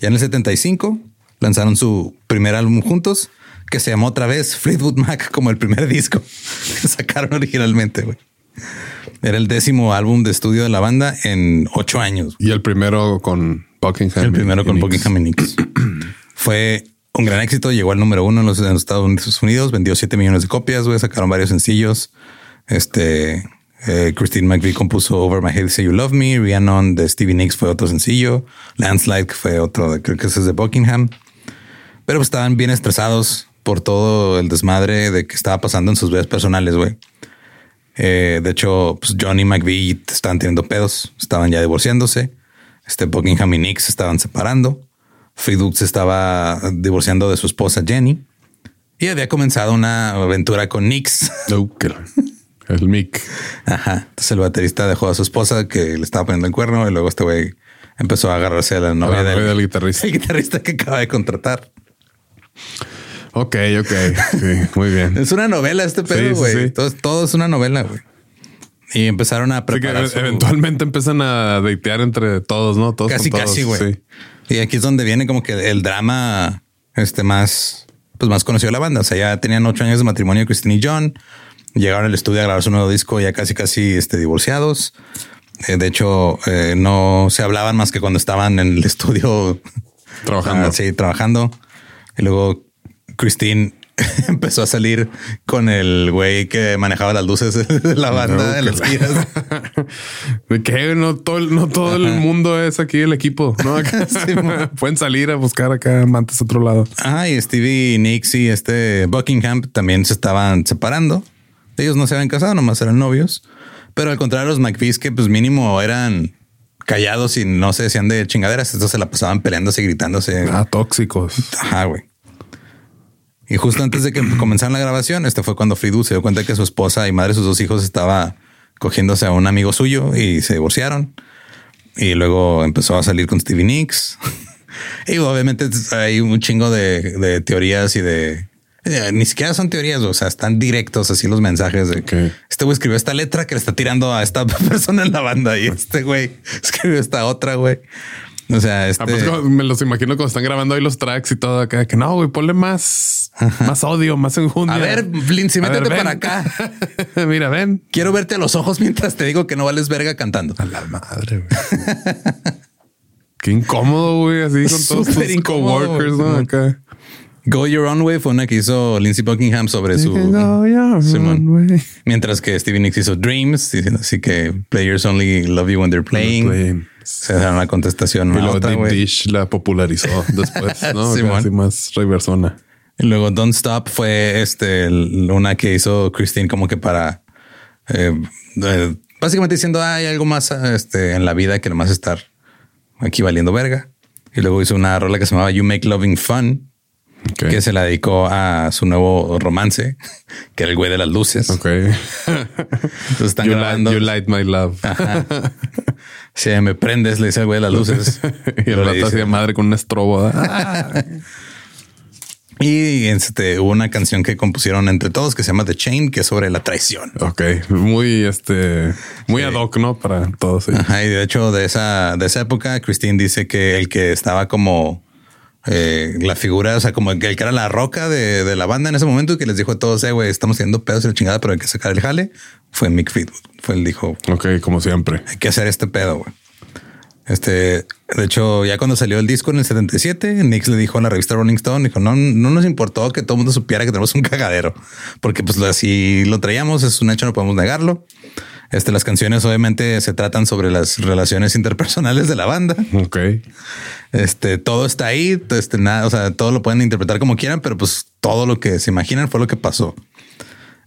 Ya en el 75 lanzaron su primer álbum juntos, que se llamó otra vez Fleetwood Mac, como el primer disco que [laughs] sacaron originalmente. Era el décimo álbum de estudio de la banda en ocho años. Y el primero con Buckingham. El primero y con. Buckingham y Nicks. [clears throat] Fue un gran éxito. Llegó al número uno en los, Estados Unidos. Vendió 7 millones de copias. güey. Sacaron varios sencillos. Este eh, Christine McVie compuso Over My Head Say You Love Me. Rhiannon de Stevie Nicks fue otro sencillo. Landslide fue otro. Creo que ese es de Buckingham. Pero pues, estaban bien estresados por todo el desmadre de que estaba pasando en sus vidas personales, güey. Eh, de hecho, pues Johnny McVie estaban teniendo pedos, estaban ya divorciándose. Este Buckingham y Nick se estaban separando. Fleetwood se estaba divorciando de su esposa Jenny y había comenzado una aventura con Nix. [laughs] No, el Mick. Ajá. Entonces el baterista dejó a su esposa que le estaba poniendo el cuerno y luego este güey empezó a agarrarse a la novia del, guitarrista. el guitarrista que acaba de contratar. Ok, ok. Sí, muy bien. Es una novela este Sí, pedo, sí, güey. sí. Todo, todo es una novela, güey. Y empezaron a que preparar su- eventualmente empiezan a datear entre todos, ¿no? Todos Casi, con todos. casi, güey. Y aquí es donde viene como que el drama este más, pues más conocido de la banda. O sea, ya tenían ocho años de matrimonio Christine y John. Llegaron al estudio a grabar su nuevo disco ya casi, casi este, divorciados. Eh, de hecho, eh, no se hablaban más que cuando estaban en el [laughs] estudio Trabajando. Ah, sí, trabajando. Y luego Christine [laughs] empezó a salir con el güey que manejaba las luces [laughs] de la banda No, en las que- giras. [laughs] De que no todo, no todo el mundo es aquí el equipo, ¿no? Acá Sí. Pueden salir a buscar acá amantes a otro lado. Ah, y Stevie Nicks y este Buckingham también se estaban separando. Ellos no se habían casado, nomás eran novios. Pero al contrario, los McVees que pues mínimo eran callados y no se decían de chingaderas. Estos se la pasaban peleándose y gritándose. Ah, tóxicos. Ajá, güey. Y justo antes de que comenzaran la grabación, este fue cuando Fleetwood se dio cuenta que su esposa y madre de sus dos hijos estaba cogiéndose a un amigo suyo y se divorciaron. Y luego empezó a salir con Stevie Nicks. [laughs] y obviamente hay un chingo de, de teorías y de... eh, Ni siquiera son teorías, o sea, están directos así los mensajes de Ok. este güey escribió esta letra que le está tirando a esta [laughs] persona en la banda y este güey [laughs] escribió esta otra, güey. O sea, este... Ah, pues, me los imagino cuando están grabando ahí los tracks y todo acá. Que no, güey, ponle más, más odio, más enjundia. A ver, Lindsay, ver, métete ven. para acá. [laughs] Mira, ven. Quiero verte a los ojos mientras te digo que no vales verga cantando. A la madre, güey. [laughs] Qué incómodo, güey, así con todos tus coworkers, ¿no? Acá. Go Your Own Way fue una que hizo Lindsey Buckingham sobre su. Simón. Mientras que Stevie Nicks hizo Dreams, diciendo así que players only love you when they're playing. Playing. Se da una contestación Y luego Deep. Dish la popularizó [laughs] después, ¿no? Casi más reversona. Y luego Don't Stop fue este una que hizo Christine como que para eh, eh, básicamente diciendo "Ah, hay algo más este, en la vida que nomás estar aquí valiendo verga. Y luego hizo una rola que se llamaba You Make Loving Fun, Que se la dedicó a su nuevo romance, [laughs] que era el güey de las luces. Ok. Entonces están you, grabando. light, you light my love. Ajá. Si me prendes, le dice el güey de las luces. [laughs] y el rato hacía madre con un estrobo. [laughs] Y este, hubo una canción que compusieron entre todos que se llama The Chain, que es sobre la traición. ok. Muy, este, muy ad hoc, ¿no? Para todos ellos. Ajá, y de hecho, de esa, de esa época, Christine dice que el que estaba como eh, la figura, o sea, como el que era la roca de, de la banda en ese momento y que les dijo a todos, eh, güey, estamos haciendo pedos y la chingada, pero hay que sacar el jale, fue Mick Fleetwood. Fue el dijo, Ok, como siempre. hay que hacer este pedo, güey. Este, de hecho, ya cuando salió el disco en el 77, Nix le dijo a la revista Rolling Stone, dijo, no, no nos importó que todo el mundo supiera que tenemos un [laughs] cagadero, porque pues así lo traíamos, es un hecho, no podemos negarlo. Este, las canciones obviamente se tratan sobre las relaciones interpersonales de la banda. Ok. Este, todo está ahí, este, nada, o sea, todo lo pueden interpretar como quieran, pero pues todo lo que se imaginan fue lo que pasó.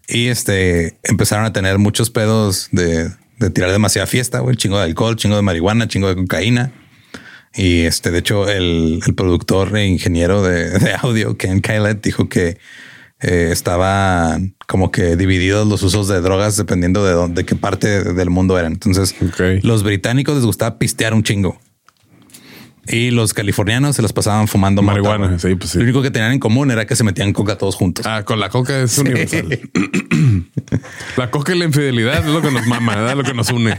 Y este, empezaron a tener muchos pedos de, de tirar demasiada fiesta, güey, chingo de alcohol, chingo de marihuana, chingo de cocaína. Y este, de hecho, el, el productor e ingeniero de, de audio, Ken Kylet, dijo que eh, estaba como que divididos los usos de drogas dependiendo de dónde, de qué parte del mundo eran. Entonces, los británicos les gustaba pistear un chingo. Y los californianos se las pasaban fumando Marihuana, sí, pues sí. Lo único que tenían en común era que se metían coca todos juntos. Ah, con la coca es universal. [clears throat] la coca y la infidelidad es lo que nos mama, ¿verdad? lo que nos une.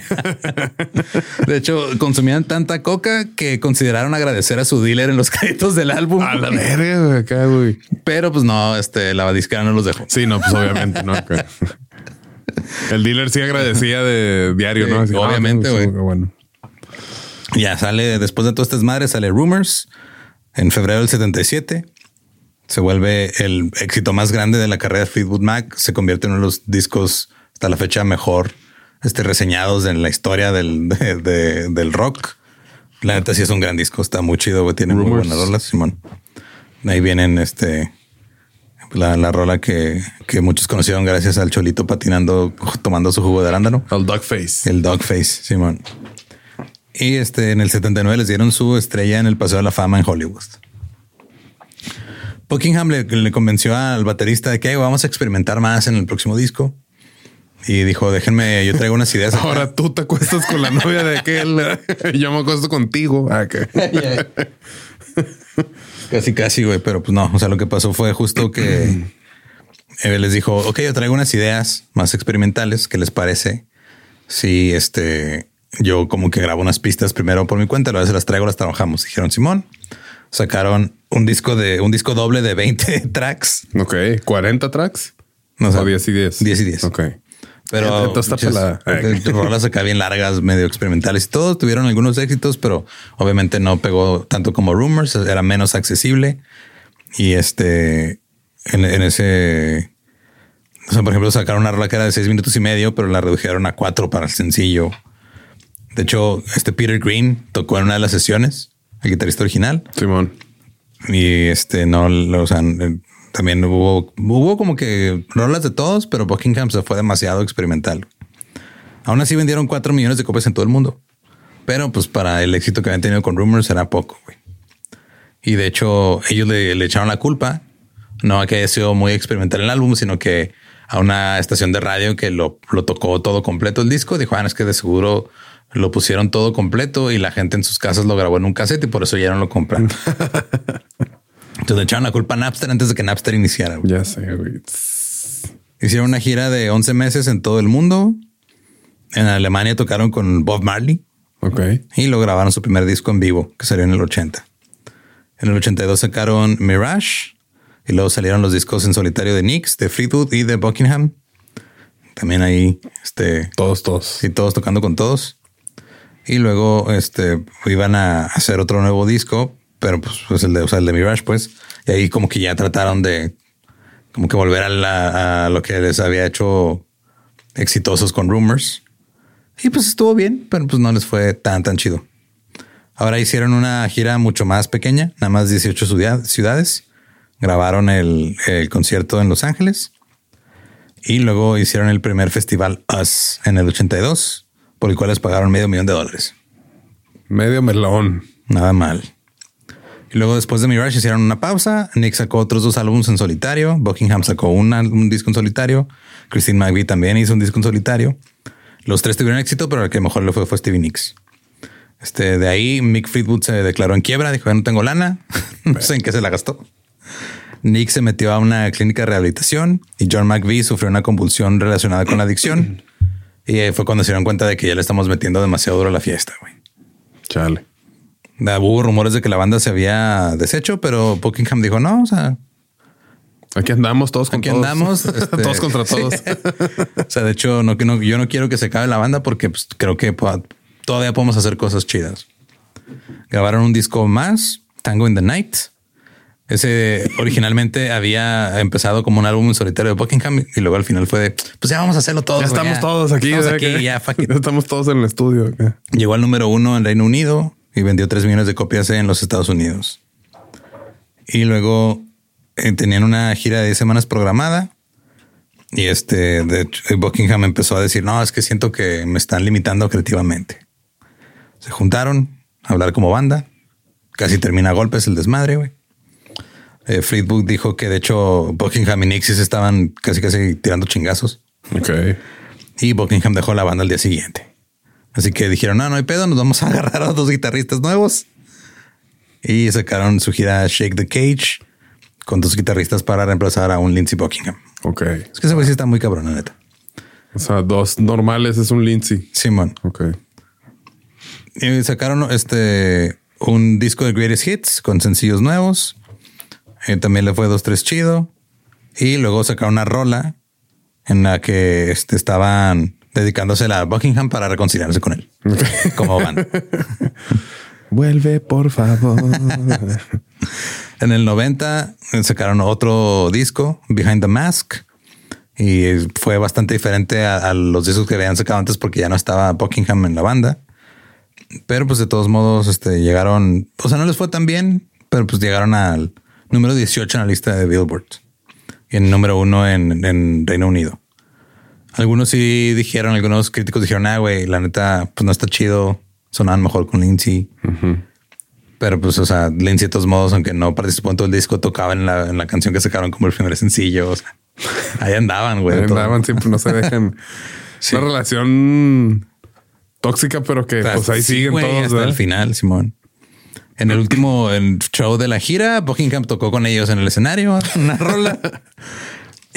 [laughs] De hecho, consumían tanta coca que consideraron agradecer a su dealer en los [laughs] créditos del álbum. A la verga, güey, acá, güey. Pero pues no, este, la disquera no los dejó. Sí, no, pues obviamente, no. [laughs] El dealer sí agradecía de diario, Sí, ¿no? Así, obviamente, ah, güey. Bueno. Ya sale, después de todo este desmadre, sale Rumors en febrero del 77. Se vuelve el éxito más grande de la carrera de Fleetwood Mac. Se convierte en uno de los discos hasta la fecha mejor este, reseñados en la historia del, de- de- del rock. La neta sí es un gran disco. Está muy chido, güey. Tiene muy Rumors. buenas rolas, Simón. Ahí vienen este... La, la rola que, que muchos conocieron gracias al Cholito patinando, tomando su jugo de arándano. Al Dogface. El Dogface, Simón. Y este en el 79 les dieron su estrella en el Paseo de la Fama en Hollywood. Buckingham le, le convenció al baterista de que "Hey, vamos a experimentar más en el próximo disco. Y dijo, déjenme, yo traigo unas ideas. acá". Ahora tú te acuestas con la novia de aquel. [laughs] Yo me acuesto contigo. Ah, [laughs] Casi, casi, güey. Pero pues no, o sea, lo que pasó fue justo que eh, les dijo, ok, yo traigo unas ideas más experimentales. ¿Qué les parece? Si este, yo como que grabo unas pistas primero por mi cuenta, luego se las traigo, las trabajamos. Dijeron Simón. Sacaron un disco de un disco doble de 20 [laughs] tracks. Ok, 40 tracks. No sé, o 10 y 10. 10 y 10. Ok. Pero de rolas acá bien largas, medio experimentales y todo. Tuvieron algunos éxitos, pero obviamente no pegó tanto como Rumors. Era menos accesible. Y este, en, en ese, o sea, por ejemplo, sacaron una rola que era de seis minutos y medio, pero la redujeron a cuatro para el sencillo. De hecho, este Peter Green tocó en una de las sesiones, el guitarrista original. Simón. Y este no lo o sea, también hubo, hubo como que rolas de todos, pero Buckingham se fue demasiado experimental. Aún así vendieron 4 millones de copias en todo el mundo. Pero pues para el éxito que habían tenido con Rumors era poco, güey. Y de hecho, ellos le, le echaron la culpa. No a que haya sido muy experimental el álbum, sino que a una estación de radio que lo, lo tocó todo completo el disco. Dijo, ah, es que de seguro lo pusieron todo completo y la gente en sus casas lo grabó en un cassette y por eso ya no lo compran. [laughs] Entonces le echaron la culpa a Napster antes de que Napster iniciara. güey. Ya sé, güey. Hicieron una gira de 11 meses en todo el mundo. En Alemania tocaron con Bob Marley Ok. y lo grabaron su primer disco en vivo, que salió en el 80. En el 82 sacaron Mirage y luego salieron los discos en solitario de Nix, de Fleetwood y de Buckingham. También ahí, este, Todos, todos. y todos tocando con todos. Y luego este iban a hacer otro nuevo disco, pero pues, pues el de, o el de Mirage, pues. Y ahí como que ya trataron de como que volver a, la- a lo que les había hecho exitosos con Rumors. Y pues estuvo bien, pero pues no les fue tan, tan chido. Ahora hicieron una gira mucho más pequeña, nada más 18 ciudad- ciudades. Grabaron el, el concierto en Los Ángeles. Y luego hicieron el primer festival Us en el 82, por el cual les pagaron medio millón de dólares. Medio melón. Nada mal. Y luego después de Mirage hicieron una pausa. Nick sacó otros dos álbumes en solitario. Buckingham sacó un, disco en solitario. Christine McVie también hizo un disco en solitario. Los tres tuvieron éxito, pero el que mejor le fue fue Stevie Nicks. Este, de ahí Mick Fleetwood se declaró en quiebra. Dijo, "Ya no tengo lana. [laughs] no sé en qué se la gastó. Nick se metió a una clínica de rehabilitación y John McVie sufrió una convulsión relacionada con la adicción. Y ahí fue cuando se dieron cuenta de que ya le estamos metiendo demasiado duro a la fiesta, güey. Chale. Hubo rumores de que la banda se había deshecho, pero Buckingham dijo no, o sea, Aquí andamos todos con Aquí todos. andamos, [laughs] este- todos contra todos. [laughs] o sea, de hecho, no, no, yo no quiero que se acabe la banda porque pues, creo que todavía podemos hacer cosas chidas. Grabaron un disco más, Tango in the Night. Ese originalmente había empezado como un álbum solitario de Buckingham y luego al final fue de, pues ya vamos a hacerlo todos. ya estamos todos aquí. Estamos aquí, Que- [laughs] ya. Estamos todos en el estudio. acá. Llegó al número uno en Reino Unido y vendió 3 millones de copias en los Estados Unidos. Y luego eh, tenían una gira de 10 semanas programada. Y este de hecho, Buckingham empezó a decir: No, es que siento que me están limitando creativamente. Se juntaron a hablar como banda. Casi termina a golpes el desmadre. güey. Eh, dijo que de hecho Buckingham y Nixie estaban casi casi tirando chingazos Ok. y Buckingham dejó la banda al día siguiente. Así que dijeron, no, no hay pedo, nos vamos a [laughs] agarrar a dos guitarristas nuevos. Y sacaron su gira Shake the Cage con dos guitarristas para reemplazar a un Lindsey Buckingham. Ok. Es que ese güey sí está muy cabrón, la neta. O sea, dos normales es un Lindsay. Simón. Ok. Y sacaron este un disco de Greatest Hits con sencillos nuevos. Eh, también le fue dos, tres chido. Y luego sacaron una rola en la que este, estaban dedicándose a Buckingham para reconciliarse con él. [laughs] Como van. Vuelve, por favor. En el 90 sacaron otro disco, Behind the Mask, y fue bastante diferente a, a los discos que habían sacado antes porque ya no estaba Buckingham en la banda. Pero pues de todos modos este, llegaron, o sea, no les fue tan bien, pero pues llegaron al número 18 en la lista de Billboard y en número uno en, en Reino Unido. Algunos sí dijeron, algunos críticos dijeron, ah, güey, la neta, pues no está chido, sonaban mejor con Lindsay. Pero pues, o sea, Lindsay de todos modos, aunque no participó en todo el disco, tocaba en la, en la canción que sacaron como el primer sencillo. O sea, ahí andaban, güey. todo. Andaban siempre, no se dejan. [laughs] Sí. Una relación tóxica, pero que pues ahí Sí, siguen güey, todos. hasta ¿verdad? el final, Simón. En el último show de la gira, Buckingham tocó con ellos en el escenario una rola. [laughs]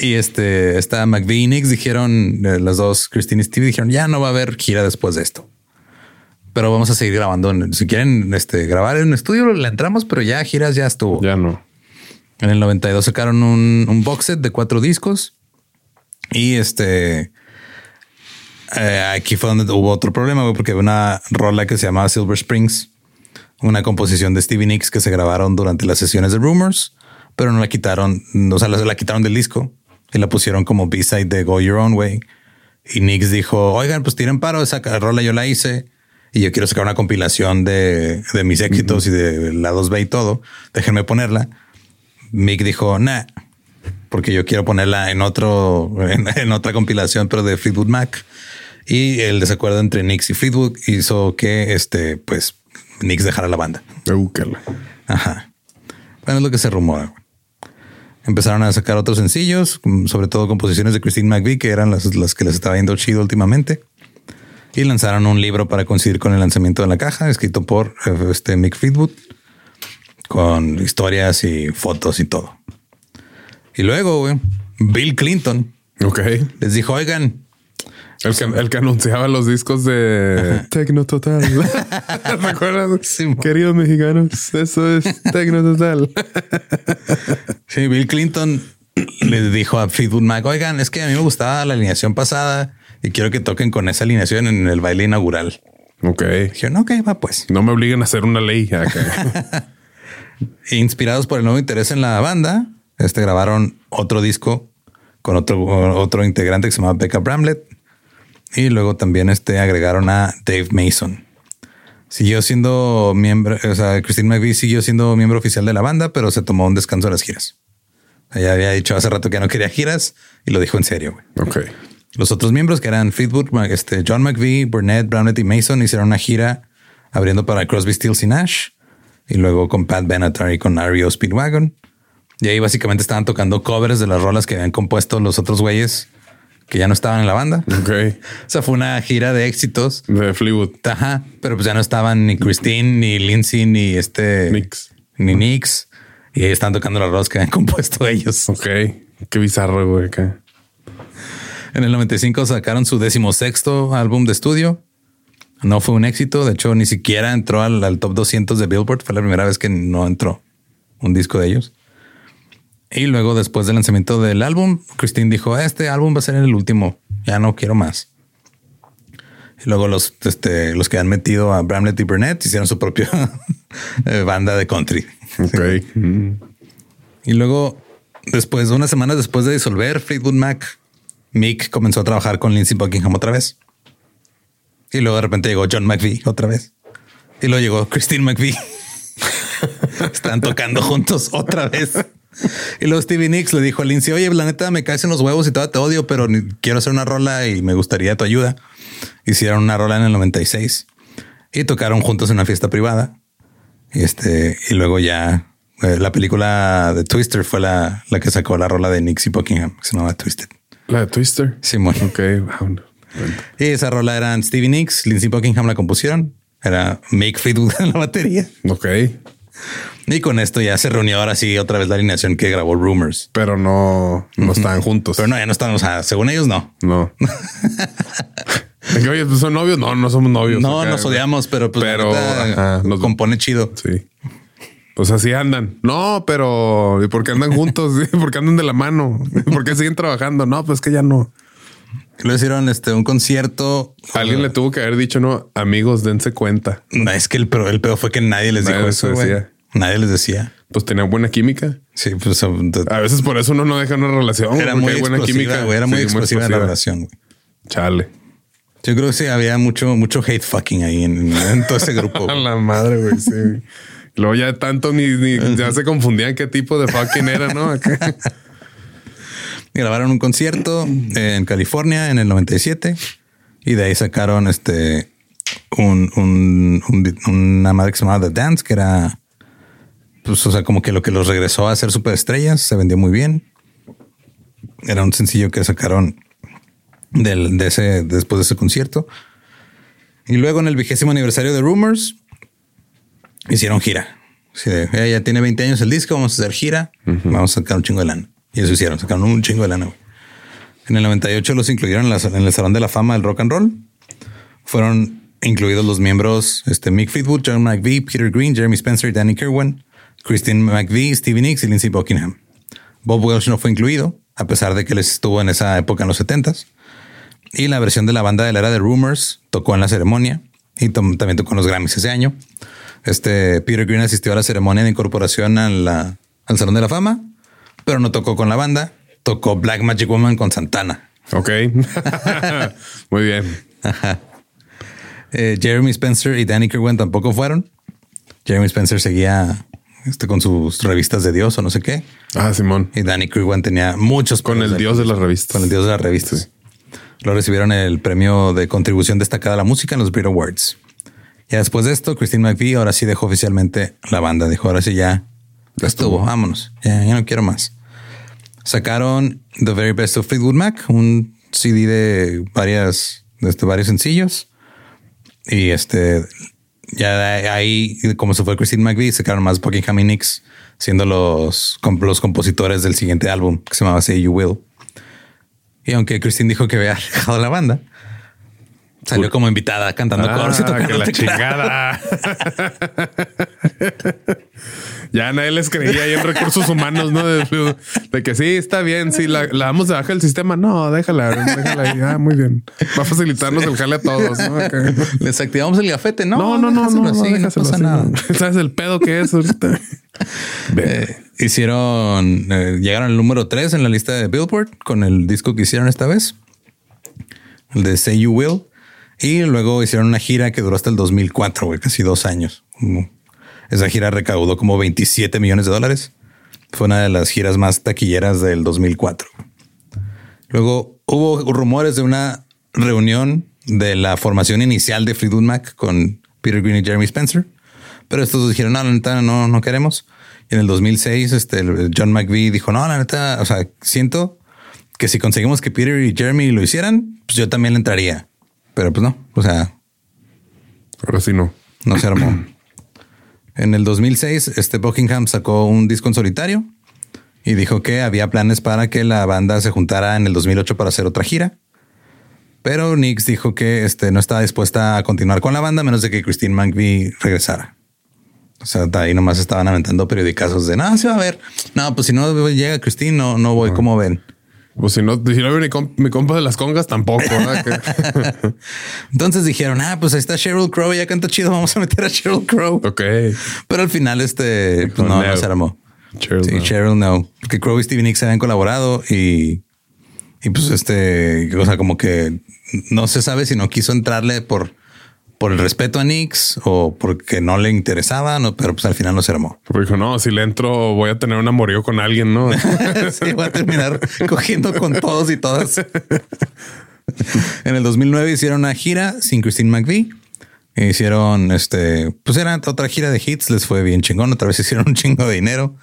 Y este, está McVie y Nix dijeron, eh, las dos, Christine y Steve dijeron, ya no va a haber gira después de esto. Pero vamos a seguir grabando. Si quieren este, grabar en un estudio, le entramos, pero ya giras ya estuvo. Ya no. En el 92 sacaron un, un box set de cuatro discos. Y este. eh, aquí fue donde hubo otro problema, porque había una rola que se llamaba Silver Springs, una composición de Stevie Nicks que se grabaron durante las sesiones de Rumors, pero no la quitaron, o sea, la, la quitaron del disco y la pusieron como B-side de Go Your Own Way. Y Nicks dijo: Oigan, pues tiren paro, esa rola yo la hice y yo quiero sacar una compilación de, de mis éxitos y de la 2B y todo. Déjenme ponerla. Mick dijo, nah, porque yo quiero ponerla en otro, en, en otra compilación, pero de Fleetwood Mac. Y el desacuerdo entre Nix y Fleetwood hizo que este, pues, Nix dejara la banda. Búscala. Ajá. Bueno, es lo que se rumora. Empezaron a sacar otros sencillos, mm, sobre todo composiciones de Christine McVie, que eran las, las que les estaba yendo chido últimamente. Y lanzaron un libro para coincidir con el lanzamiento de la caja, escrito por eh, este Mick Fleetwood, con historias y fotos y todo. Y luego, güey, Bill Clinton Ok. les dijo, oigan, El que, el que anunciaba los discos de Tecno Total. [laughs] ¿Recuerdas? Sí. Queridos mexicanos, eso es Tecno Total. Sí, Bill Clinton le dijo a Fleetwood Mac, oigan, es que a mí me gustaba la alineación pasada y quiero que toquen con esa alineación en el baile inaugural. ok. Dijeron, ok, va pues. No me obliguen a hacer una ley acá. [laughs] Inspirados por el nuevo interés en la banda, este grabaron otro disco con otro, otro integrante que se llama Becca Bramlett y luego también este agregaron a Dave Mason. Siguió siendo miembro, o sea, Christine McVie siguió siendo miembro oficial de la banda, pero se tomó un descanso de las giras. Ella había dicho hace rato que no quería giras y lo dijo en serio. güey. Los otros miembros que eran Fleetwood, este, John McVie, Burnett, Brownett y Mason hicieron una gira abriendo para Crosby, Stills y Nash y luego con Pat Benatar y con REO Speedwagon. Y ahí básicamente estaban tocando covers de las rolas que habían compuesto los otros güeyes que ya no estaban en la banda. Ok. O sea, fue una gira de éxitos. De Fleetwood. Ajá, pero pues ya no estaban ni Christine, ni Lindsay, ni este Nix. ni Nix. Y ahí están tocando las rolas que habían [laughs] compuesto ellos. Ok. Qué bizarro, güey. Acá. En el 95 sacaron su decimosexto álbum de estudio. No fue un éxito. De hecho, ni siquiera entró al, al top 200 de Billboard. Fue la primera vez que no entró un disco de ellos. Y luego, después del lanzamiento del álbum, Christine dijo: Este álbum va a ser el último. Ya no quiero más. Y luego los, este, los que han metido a Bramlett y Burnett hicieron su propia [laughs] eh, banda de country. Mm. Y luego, después, unas semanas después de disolver Fleetwood Mac, Mick comenzó a trabajar con Lindsey Buckingham otra vez. Y luego de repente llegó John McVie otra vez. Y luego llegó Christine McVie. [laughs] Están tocando juntos otra vez. Y luego Stevie Nicks le dijo a Lindsay, oye, la neta me caes en los huevos y todo te odio, pero quiero hacer una rola y me gustaría tu ayuda. Hicieron una rola en el 96 y tocaron juntos en una fiesta privada. Y este, y luego ya eh, la película de Twister fue la, la que sacó la rola de Nix y Buckingham, que se llamaba Twisted. La de Twister. Simón. Ok, wow. Y esa rola eran Stevie Nicks, Lindsey Buckingham la compusieron. Era Mick Fleetwood en la batería. Ok. Y con esto ya se reunió ahora sí otra vez la alineación que grabó Rumors. Pero no, no estaban juntos. Pero no, ya no están, o sea, según ellos no. No. [laughs] Oye, pues, son novios. No, no somos novios. No, Acá, nos odiamos, pero pues Pero, ajá, nos- compone chido. Sí. Pues así andan. No, pero ¿y por qué andan juntos? [laughs] ¿Por qué andan de la mano? ¿Por qué siguen trabajando? No, pues que ya no. Lo hicieron este un concierto. Alguien le tuvo que haber dicho, no, amigos, dense cuenta. No, es que el peor, el peor fue que nadie les Nadie dijo eso. decía. Nadie les decía. Pues tenía buena química. Sí, pues A veces por eso uno no deja una relación. era muy buena química. güey, Era muy Sí, explosiva la relación. güey. Chale. Yo creo que sí había mucho, mucho hate fucking ahí en, en todo ese grupo. [laughs] A güey. la madre, güey. Sí. Luego ya tanto ni, ni ya se confundían qué tipo de fucking era, ¿no? [laughs] Acá. Grabaron un concierto en California en el 97 y de ahí sacaron este un, un- un- una madre que se llamaba The Dance, que era pues, o sea, como que lo que los regresó a ser superestrellas, se vendió muy bien. Era un sencillo que sacaron del, de ese, después de ese concierto. Y luego en el vigésimo aniversario de Rumors hicieron gira. Así de, "Eh, ya tiene 20 años el disco, vamos a hacer gira, vamos a sacar un chingo de lana. Y eso hicieron, sacaron un chingo de lana. En el 98 los incluyeron en, el Salón de la Fama del Rock and Roll. Fueron incluidos los miembros este, Mick Fleetwood, John McVie, Peter Green, Jeremy Spencer, Danny Kerwin, Christine McVie, Stevie Nicks y Lindsey Buckingham. Bob Welch no fue incluido, a pesar de que él estuvo en esa época en los 70s. Y la versión de la banda de la era de Rumors tocó en la ceremonia y también tocó en los Grammys ese año. Este Peter Green asistió a la ceremonia de incorporación a la- al Salón de la Fama, pero no tocó con la banda. Tocó Black Magic Woman con Santana. Ok. [laughs] Muy bien. Eh, Jeremy Spencer y Danny Kerwin tampoco fueron. Jeremy Spencer seguía este, con sus revistas de Dios o no sé qué. Ah, Simón. Y Danny Kerwin tenía muchos Con el dios de las revistas. Con el dios de las revistas. Lo recibieron el premio de contribución destacada a la música en los Brit Awards. Ya después de esto, Christine McVie ahora sí dejó oficialmente la banda. Dijo, ahora sí ya, ya estuvo, vámonos. Ya, ya no quiero más. Sacaron The Very Best of Fleetwood Mac, un CD de varias, este, varios sencillos. Y este, ya de ahí, como se fue Christine McVie, sacaron más Buckingham y Nicks, siendo los, los compositores del siguiente álbum que se llamaba Say You Will. Y aunque Christine dijo que había [laughs] dejado la banda, salió como invitada cantando coros y Ah, tocando que la teclado. chingada. [laughs] [laughs] ya nadie les creía ahí en recursos humanos, ¿no? De, de que sí, está bien, sí, la, la damos de baja el sistema. No, déjala, déjala ahí. Ah, muy bien. Va a facilitarnos el jale a todos, ¿no? Les activamos el gafete. No, No, no, no, no, así, no pasa así, nada. no. [laughs] ¿Sabes el pedo que es ahorita? [laughs] Eh, hicieron, eh, llegaron al número 3 en la lista de Billboard con el disco que hicieron esta vez, el de Say You Will. Y luego hicieron una gira que duró hasta el 2004, güey, casi dos años. Como- Esa gira recaudó como 27 millones de dólares. Fue una de las giras más taquilleras del 2004. Luego hubo rumores de una reunión de la formación inicial de Fleetwood Mac con Peter Green y Jeremy Spencer. Pero estos dos dijeron, no, la neta, no, no queremos. Y en el 2006, este, John McVie dijo, no, la neta, o sea, siento que si conseguimos que Peter y Jeremy lo hicieran, pues yo también le entraría. Pero pues no, o sea, Ahora sí no. no se armó. [clears throat] En el 2006, este Buckingham sacó un disco en solitario y dijo que había planes para que la banda se juntara en el 2008 para hacer otra gira. Pero Nix dijo que este, no estaba dispuesta a continuar con la banda a menos de que Christine McVie regresara. O sea, de ahí nomás estaban aventando periodicazos de no, se va a ver. No, pues si no llega Christine, no, no voy. ¿Cómo ven? Pues si no, si no mi, comp- mi compa de las congas tampoco. [laughs] Entonces dijeron, ah, pues ahí está Sheryl Crow, ya canta chido, vamos a meter a Sheryl Crow. ok. Pero al final, este, pues no, no. no se armó. Cheryl, Sí, no. Cheryl no. Porque Crow y Stevie Nicks habían colaborado y, y pues este, o sea, como que no se sabe si no quiso entrarle por, por el respeto a Nicks o porque no le interesaba, no, pero pues al final no se armó. Porque dijo, no, si le entro voy a tener un amorío con alguien, ¿no? [laughs] sí, va a terminar cogiendo con todos y todas. en el 2009 hicieron una gira sin Christine McVie. Hicieron este, pues era otra gira de hits, les fue bien chingón. Otra vez [laughs] hicieron un chingo de dinero.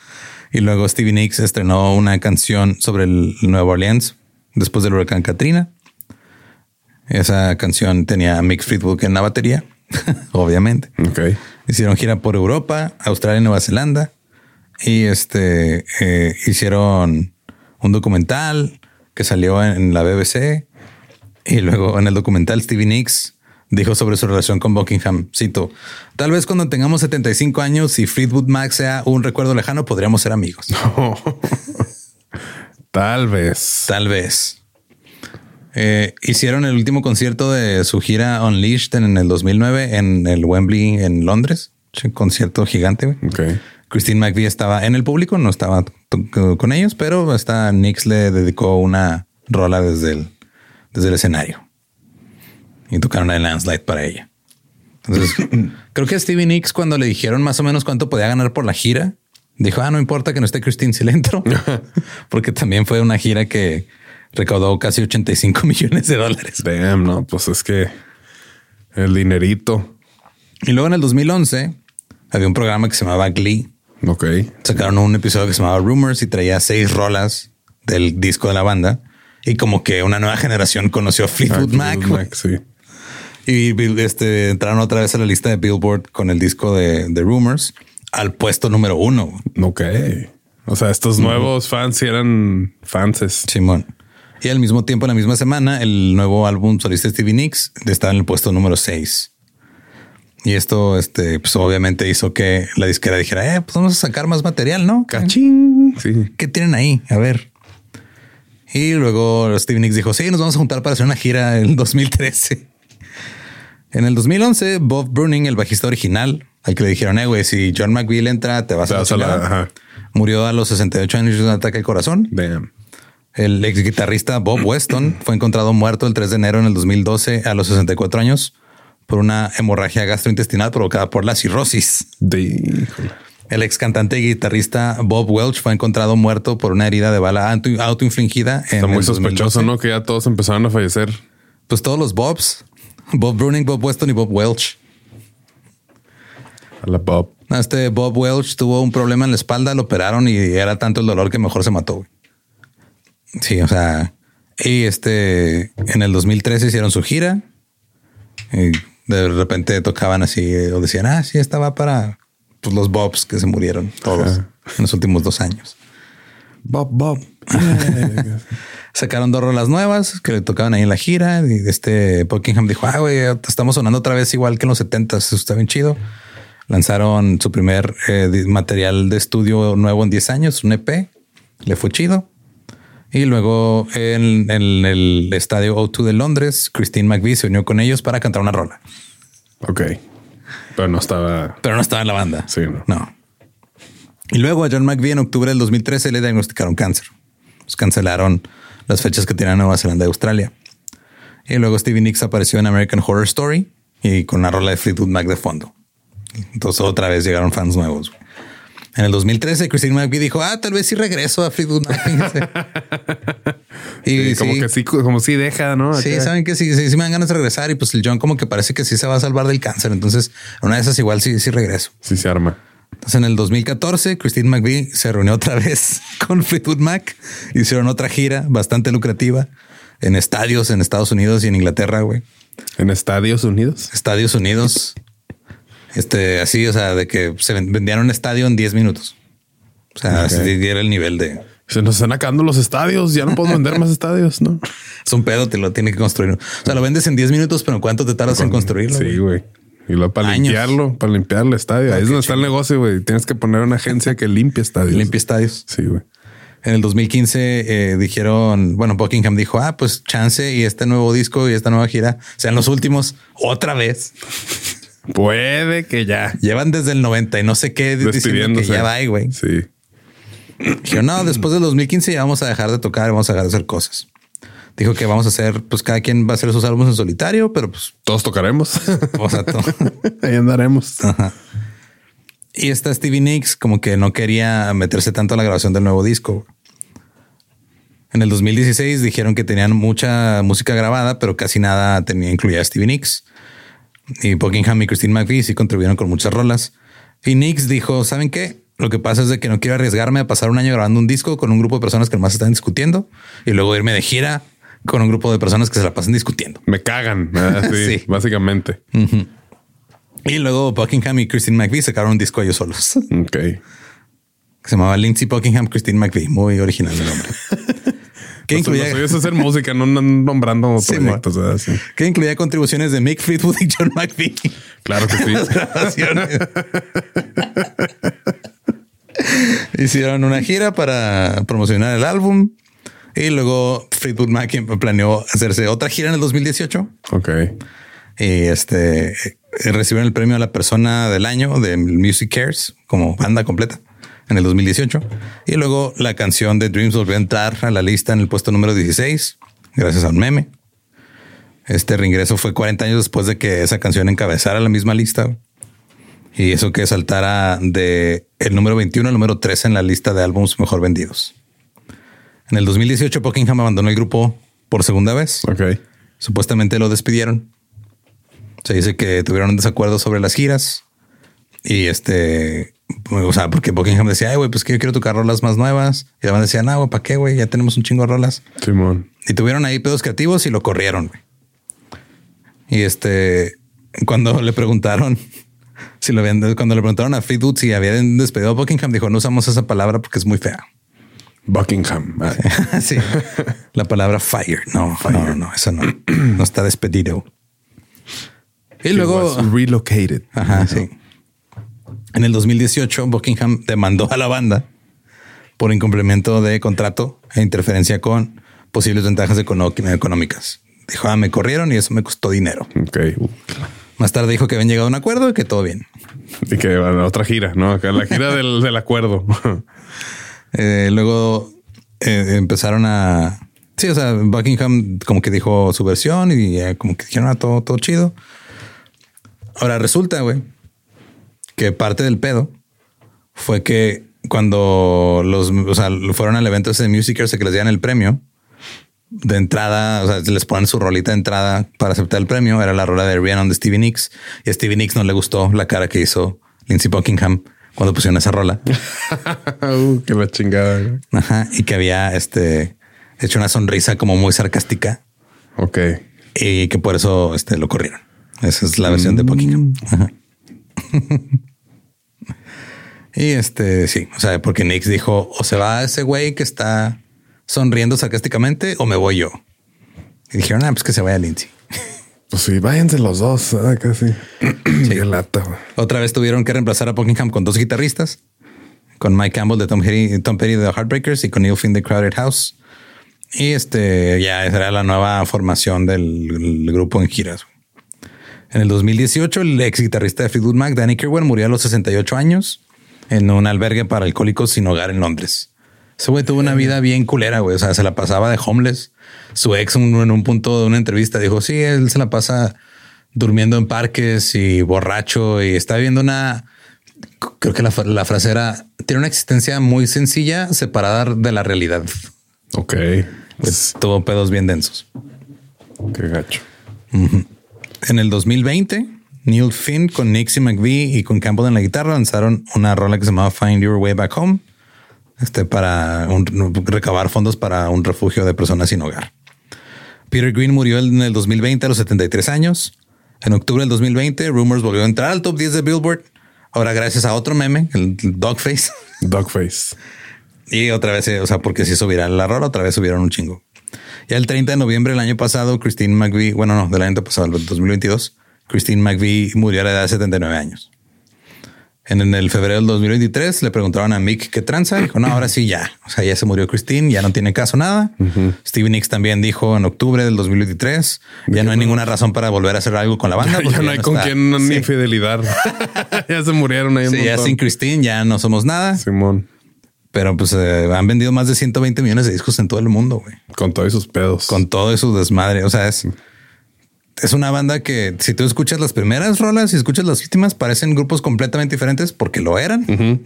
Y luego Stevie Nicks estrenó una canción sobre el Nueva Orleans después del huracán Katrina. Esa canción tenía a Mick Fleetwood en la batería, [laughs] obviamente. ok. Hicieron gira por Europa, Australia y Nueva Zelanda. Y este eh, hicieron un documental que salió en la BBC. Y luego en el documental Stevie Nicks dijo sobre su relación con Buckingham. Cito, tal vez cuando tengamos 75 años y Fleetwood Mac sea un recuerdo lejano, podríamos ser amigos. [laughs] Tal vez. Tal vez. Eh, hicieron el último concierto de su gira Unleashed en el 2009 en el Wembley en Londres. Un concierto gigante. güey. Christine McVie estaba en el público, no estaba con ellos, pero hasta Nix le dedicó una rola desde el, desde el escenario y tocaron el landslide para ella. Entonces, [laughs] creo que a Stevie Nicks, cuando le dijeron más o menos cuánto podía ganar por la gira, dijo: Ah, no importa que no esté Christine, si le entro, [laughs] porque también fue una gira que recaudó casi 85 [laughs] millones de dólares. Damn, no, pues es que el dinerito. Y luego en el 2011 había un programa que se llamaba Glee. Ok. sacaron un episodio que se llamaba Rumors y traía seis rolas del disco de la banda. Y como que una nueva generación conoció a Fleetwood Ah, Mac. Fleetwood Mac, sí. Y este, entraron otra vez a la lista de Billboard con el disco de, de Rumors al puesto número uno. Ok. O sea, estos nuevos fans eran fanses. Simón. Y al mismo tiempo, en la misma semana, el nuevo álbum solista de Stevie Nicks estaba en el puesto número 6. Y esto, este, pues obviamente hizo que la disquera dijera, eh, pues vamos a sacar más material, ¿no? Cachín. Sí. ¿Qué tienen ahí? A ver. Y luego Stevie Nicks dijo, sí, nos vamos a juntar para hacer una gira en el 2013. En el 2011, Bob Bruning, el bajista original, al que le dijeron, eh, güey, si John McVie entra, te vas Te a la vas a la- chingada". ajá. Murió a los 68 años de un ataque al corazón. Damn. El ex guitarrista Bob [clears throat] Weston fue encontrado muerto el 3 de enero en el 2012 a los 64 años por una hemorragia gastrointestinal provocada por la cirrosis. De... El ex cantante y guitarrista Bob Welch fue encontrado muerto por una herida de bala auto- autoinfligida. en Está muy el sospechoso, 2012. ¿no? Que ya todos empezaron a fallecer. Pues todos los Bobs, Bob Bruning, Bob Weston y Bob Welch. A la Bob. Este Bob Welch tuvo un problema en la espalda, lo operaron y era tanto el dolor que mejor se mató. Sí, o sea, y este en el 2013 hicieron su gira y de repente tocaban así o decían, ah, sí, estaba para pues, los Bobs que se murieron todos Ajá. en los últimos dos años. Bob, Bob. [laughs] Sacaron dos rolas nuevas que le tocaban ahí en la gira y este Buckingham dijo, ah, güey, estamos sonando otra vez igual que en los 70 eso está bien chido. Lanzaron su primer eh, material de estudio nuevo en 10 años, un EP. Le fue chido. Y luego en, en el estadio O2 de Londres, Christine McVie se unió con ellos para cantar una rola, ok. Pero no estaba. pero no estaba en la banda. Sí, no. No. Y luego a John McVie en octubre del 2013 le diagnosticaron cáncer. Pues cancelaron las fechas que tenían Nueva Zelanda y Australia. Y luego Stevie Nicks apareció en American Horror Story y con una rola de Fleetwood Mac de fondo. Entonces otra vez llegaron fans nuevos. En el 2013, Christine McVie dijo, ah, tal vez sí regreso a Fleetwood Mac. [laughs] y Sí, como sí, que sí, como sí deja, ¿no? Sí, saben que sí, sí, sí me dan ganas de regresar y pues el John como que parece que sí se va a salvar del cáncer. Entonces, una de esas igual sí, sí regreso. Sí se arma. Entonces, en el 2014, Christine McVie se reunió otra [laughs] vez con Fleetwood Mac. Hicieron otra gira bastante lucrativa en estadios en Estados Unidos y en Inglaterra, güey. En Estados Unidos. Estados Unidos. Este, así, o sea, de que se ven- vendían un estadio en 10 minutos. O sea, Ok. así era el nivel de... Se nos están acabando los estadios. Ya no puedo vender más [laughs] estadios, ¿no? Es un pedo, te lo tiene que construir. O sea, lo vendes en 10 minutos, pero ¿cuánto te tardas en construirlo? Sí, güey. Y luego para Años. limpiarlo, para limpiar el estadio. Ahí es donde está el negocio, güey. Tienes que poner una agencia que limpie estadios. Limpia estadios. Sí, güey. En el 2015 eh, dijeron, bueno, Buckingham dijo, ah, pues chance y este nuevo disco y esta nueva gira sean los últimos otra vez. Puede que ya. Llevan desde el 90 y no sé qué diciendo que ya va, güey. Sí. Dijeron, no, después del 2015 ya vamos a dejar de tocar, vamos a dejar de hacer cosas. Dijo que vamos a hacer, pues cada quien va a hacer sus álbumes en solitario, pero pues, Todos tocaremos. [laughs] o sea, to- [laughs] Ahí andaremos. Ajá. Y esta Stevie Nicks como que no quería meterse tanto a la grabación del nuevo disco. En el 2016 dijeron que tenían mucha música grabada, pero casi nada tenía incluida a Stevie Nicks. Y Buckingham y Christine McVie sí contribuyeron con muchas rolas. Y Nicks dijo, ¿saben qué? Lo que pasa es de que no quiero arriesgarme a pasar un año grabando un disco con un grupo de personas que más están discutiendo y luego irme de gira con un grupo de personas que se la pasan discutiendo. Me cagan. [laughs] Ah, sí, Sí. básicamente. Y luego Buckingham y Christine McVie sacaron un disco ellos solos. Ok. [laughs] se llamaba Lindsay Buckingham Christine McVie. Muy original el nombre. [laughs] que, Pues, Lo incluía, suyo es hacer música, no no nombrando Sí, proyectos. ¿verdad? Sí. que incluía contribuciones de Mick Fleetwood y John McVie. Claro que sí. Hicieron una gira para promocionar el álbum y luego Fleetwood Mac planeó hacerse otra gira en el 2018 ok. y este eh, recibieron el premio a la persona del año de Music Cares como banda completa en el 2018 y luego la canción de Dreams volvió a entrar a la lista en el puesto número 16 gracias a un meme. Este reingreso fue 40 años después de que esa canción encabezara la misma lista y eso que saltara de el número 21 al número 13 en la lista de álbumes mejor vendidos. En el 2018 Buckingham abandonó el grupo por segunda vez. Ok. Supuestamente lo despidieron. Se dice que tuvieron un desacuerdo sobre las giras. Y este, o sea, porque Buckingham decía, ay, güey, pues que yo quiero tocar rolas más nuevas. Y además decían, ah, güey, ¿para qué, güey? Ya tenemos un chingo de rolas. Simón. Y tuvieron ahí pedos creativos y lo corrieron, güey. Y este, cuando le preguntaron [laughs] si lo habían, cuando le preguntaron a Fleetwood si habían despedido a Buckingham, dijo, no usamos esa palabra porque es muy fea. Buckingham. Ah, sí. [laughs] La palabra fire. No, no, no, no, eso no. No está despedido. Y luego, relocated. ajá, sí. En el 2018, Buckingham demandó a la banda por incumplimiento de contrato e interferencia con posibles ventajas económicas. Dijo, ah, me corrieron y eso me costó dinero. Ok. Uh, Más tarde dijo que habían llegado a un acuerdo y que todo bien. Y que a otra gira, ¿no? Acá La gira del, [laughs] del acuerdo. Eh, luego eh, empezaron a. Sí, o sea, Buckingham como que dijo su versión y eh, como que dijeron ah, todo, todo chido. Ahora resulta, güey, que parte del pedo fue que cuando los, o sea, fueron al evento ese de Musicers que les dieran el premio de entrada, o sea, les ponen su rolita de entrada para aceptar el premio. Era la rola de Rhiannon de Stevie Nicks y a Stevie Nicks no le gustó la cara que hizo Lindsey Buckingham cuando pusieron esa rola. [laughs] uh, que la chingada. Ajá, y que había este hecho una sonrisa como muy sarcástica Ok. y que por eso este, lo corrieron. Esa es la versión de Buckingham. Ajá. [laughs] y este sí, o sea, porque Nix dijo o se va ese güey que está sonriendo sarcásticamente o me voy yo. Y dijeron, ah, pues que se vaya Lindsay. [laughs] Pues sí, váyanse los dos. casi. [clears throat] Qué lata. Otra vez tuvieron que reemplazar a Buckingham con dos guitarristas, con Mike Campbell de Tom Petty, Tom Petty de The Heartbreakers y con Neil Finn de Crowded House. Y este ya era la nueva formación del, del grupo en giras. En el 2018, el ex guitarrista de Fleetwood Mac, Danny Kirwan, murió a los 68 años en un albergue para alcohólicos sin hogar en Londres. Ese güey tuvo una vida bien culera, güey. O sea, se la pasaba de homeless. Su ex un- en un punto de una entrevista dijo, sí, él se la pasa durmiendo en parques y borracho y está viviendo una... Creo que la frase era, tiene una existencia muy sencilla, separada de la realidad. Ok. Pues, tuvo pedos bien densos. Qué gacho. En el 2020, Neil Finn con Nixie McVie y con Campbell en la guitarra lanzaron una rola que se llamaba Find Your Way Back Home este, para un- recabar fondos para un refugio de personas sin hogar. Peter Green murió en el 2020 a los 73 años. En octubre del 2020, Rumors volvió a entrar al top 10 de Billboard. Ahora, gracias a otro meme, el Dogface. Dogface. Y otra vez, eh, o sea, porque si subirá la rola, otra vez subieron un chingo. Ya el 30 de noviembre del año pasado, Christine McVie, bueno, no, del año pasado, el 2022, Christine McVie murió a la edad de 79 años. En, el febrero del 2023 le preguntaron a Mick qué tranza. Dijo, no, ahora sí ya. O sea, ya se murió Christine, ya no tiene caso nada. Stevie Nicks también dijo en octubre del 2023, ya no hay ninguna razón para volver a hacer algo con la banda. [laughs] Ya, no hay con está- quién ni Sí. infidelidad. [laughs] ya se murieron ahí Sí, ya sin Christine ya no somos nada. Simón, Pero pues eh, han vendido más de 120 millones de discos en todo el mundo, güey. con todos sus pedos. Con todo eso desmadre. O sea, es, es una banda que si tú escuchas las primeras rolas y escuchas las últimas, parecen grupos completamente diferentes porque lo eran. [laughs]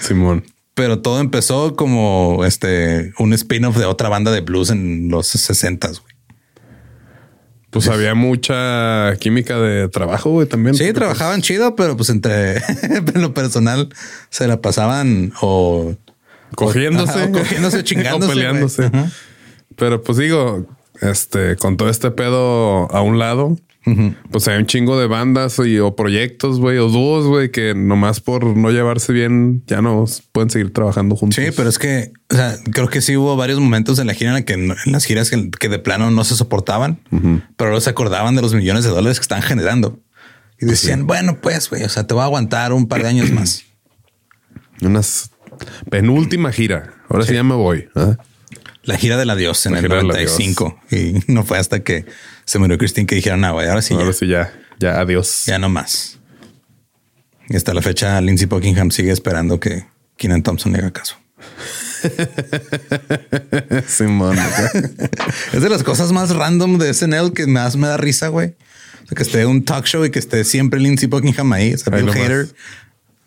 Simón. Pero todo empezó como este un spin-off de otra banda de blues en los 60 güey. Pues había mucha química de trabajo, güey, también. Sí, Porque, trabajaban chido, pero pues entre [laughs] en lo personal se la pasaban o pues, cogiéndose, Ajá, o cogiéndose, [laughs] [laughs] chingándose, o peleándose. Pero pues digo, este, con todo este pedo a un lado, pues hay un chingo de bandas y, o proyectos, güey, o dúos, güey, que nomás por no llevarse bien ya no pueden seguir trabajando juntos. Sí, pero es que o sea, creo que sí hubo varios momentos en la gira en, la que en las giras que, que de plano no se soportaban, pero luego se acordaban de los millones de dólares que están generando y decían, bueno, pues, güey, o sea, te voy a aguantar un par de años más. [clears throat] Unas penúltima gira. Ahora sí, ya me voy. ¿ah? La gira del adiós en La el gira del 95 y no fue hasta que se murió Christine que dijeron, no, güey, ahora sí, Ahora ya, sí, ya, ya, adiós. ya no más. Y hasta la fecha, Lindsey Buckingham sigue esperando que Keenan Thompson le haga caso. [laughs] Simón. [laughs] Es de las cosas más random de SNL que más me da risa, güey. O sea, que esté un talk show y que esté siempre Lindsey Buckingham ahí. O sea, Bill. Hader.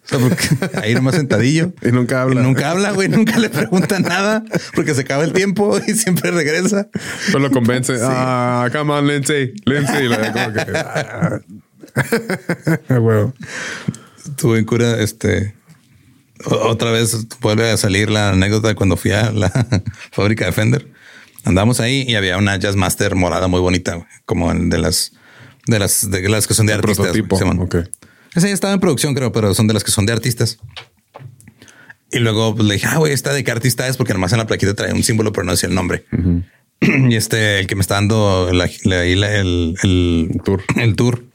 Sea, porque- [laughs] ahí nomás sentadillo. Y nunca habla. Y nunca habla, güey. Nunca le preguntan nada porque se acaba el tiempo y siempre regresa. Pues lo convence. Ah, come on, Lindsay. Lindsay. Como que, ah. [laughs] Huevo. Estuvo en cura, este. Otra vez vuelve a salir la anécdota de cuando fui a la [laughs] fábrica de Fender. Andamos ahí y había una Jazzmaster morada muy bonita, como de las de las de las que son de artistas. prototipo. Simón. Esa ya estaba en producción, creo, pero son de las que son de artistas. Y luego pues, le dije, ah, güey, esta de qué artista es, porque nomás en la plaquita trae un símbolo, pero no decía el nombre. [clears throat] y este, el que me está dando la- la- ahí la- el, el, tour. el tour,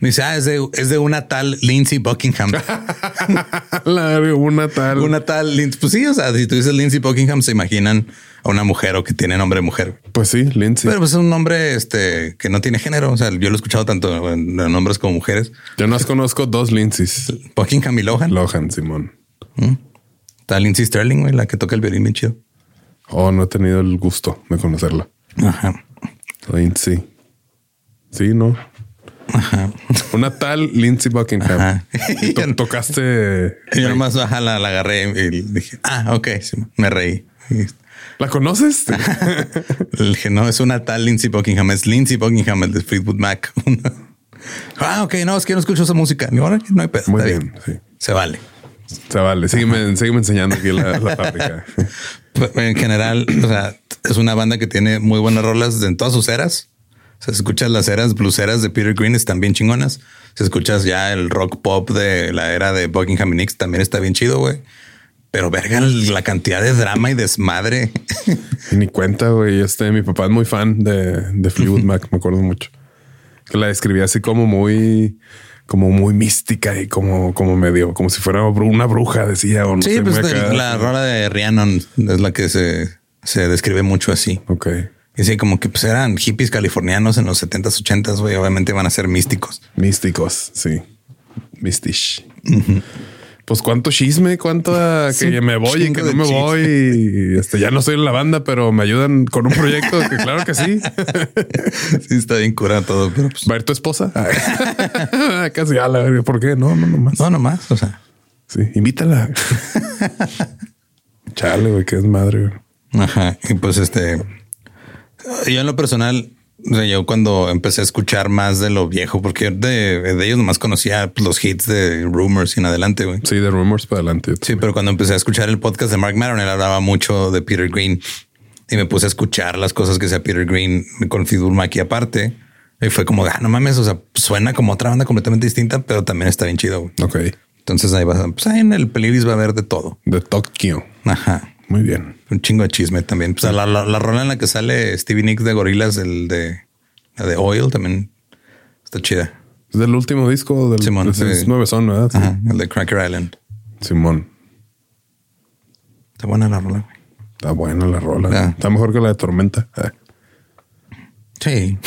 me dice, ah, es de, es de una tal Lindsay Buckingham. [laughs] La- una tal. una tal Lindsay. Pues sí, o sea, si tú dices Lindsay Buckingham, se imaginan a una mujer o que tiene nombre de mujer. Pues sí, Lindsay. Pero pues es un nombre este, que no tiene género. O sea, yo lo he escuchado tanto en en hombres como mujeres. Yo no conozco dos Lindsays. Buckingham y Lohan. Lohan, Simón. Está Lindsay Sterling, güey, la que toca el violín bien chido. Oh, no he tenido el gusto de conocerla. Ajá. Lindsay. Sí, no. Ajá. Una tal Lindsay Buckingham. Ajá. Y to- [laughs] tocaste. Yo nomás ajá, la, la agarré y dije, ah, ok, sí, me reí. ¿La conoces? [laughs] le dije, no, es una tal Lindsay Buckingham, es Lindsay Buckingham, el de Fleetwood Mac. [laughs] ah, ok, no, es que yo no escucho esa música. Ni ahora no hay pedo. Muy está bien. Sí. Se vale. Se vale. Sígueme, sígueme enseñando aquí la, la fábrica. Pues, En general, o sea, es una banda que tiene muy buenas rolas en todas sus eras. Si escuchas las eras blueseras de Peter Green, están bien chingonas. Si escuchas ya el rock pop de la era de Buckingham y Nicks, también está bien chido, güey. Pero verga, la cantidad de drama y desmadre. [laughs] Ni cuenta, güey. Este, mi papá es muy fan de, de Fleetwood Mac, me acuerdo mucho. Que la describía así como muy, como muy mística y como, como medio, como si fuera una bruja, decía. O no Sí, sé, pues acá. la rola de Rhiannon es la que se, se describe mucho así. Ok. Y sí, como que pues eran hippies californianos en los 70s, 80s, güey. Obviamente van a ser místicos. Místicos, sí. Mistish. Pues cuánto chisme, cuánto Sí, que me voy y que no me chisme. voy. Y este, ya no estoy en la banda, pero me ayudan con un proyecto que claro que sí. [laughs] Sí, está bien curado todo, pero pues ¿Va a ir tu esposa? Ay. [laughs] Casi a la verga. ¿Por qué? No, no, nomás. no, nomás. O sea, Sí, invítala. [laughs] Chale, güey, que es madre. güey. Ajá. Y pues este, yo en lo personal, sea, yo cuando empecé a escuchar más de lo viejo, porque de, de ellos nomás conocía pues, los hits de Rumors y en adelante, güey. Sí, de Rumors para adelante. Sí, pero cuando empecé a escuchar el podcast de Mark Maron, él hablaba mucho de Peter Green y me puse a escuchar las cosas que hacía Peter Green con Maki aparte. Y fue como, ah, no mames, o sea, suena como otra banda completamente distinta, pero también está bien chido. güey. Ok. Entonces ahí va, pues ahí en el playlist va a haber de todo. De Tokio. Ajá. Muy bien. Un chingo de chisme también. Pues la, la, la rola en la que sale Stevie Nicks de Gorilas, el de la de Oil, también está chida. Es del último disco del Simón, sí. nueve son, ¿verdad? Sí. Ajá, el de Cracker Island. Simón. Está buena la rola. güey. Está buena la rola. Ah. Está mejor que la de Tormenta. Ah. Sí. [laughs]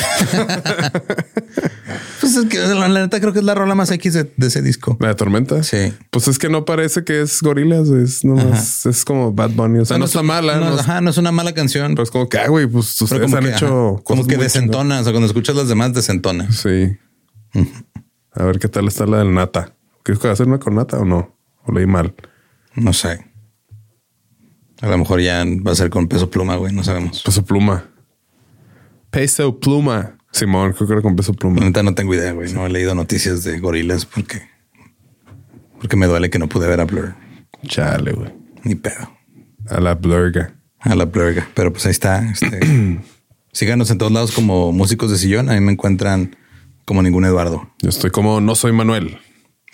pues es que la, la neta creo que es la rola más X de, de ese disco. ¿La de Tormenta? Sí. Pues es que no parece que es gorilas, es nomás, es como Bad Bunny. O sea, no, está mala, No, no, ajá, no es una mala canción. pero es como que, ah, güey, pues ustedes como han que, hecho ajá, como cosas que muy desentona. O sea, cuando escuchas las demás, desentona. chingonas. Sí. A ver qué tal está la del Nata. ¿Quieres que va a hacer una con Nata o no? O leí mal. No sé. A lo mejor ya va a ser con peso pluma, güey. No sabemos. Peso pluma. Peso pluma. Simón, creo que era con peso pluma. neta no tengo idea, güey. No he leído noticias de gorilas porque, porque me duele que no pude ver a Blur. Chale, güey. Ni pedo. A la blurga. A la Blurga. Pero pues ahí está. Este, [clears throat] síganos en todos lados como músicos de sillón. A mí me encuentran como ningún Eduardo. Yo estoy como no soy Manuel.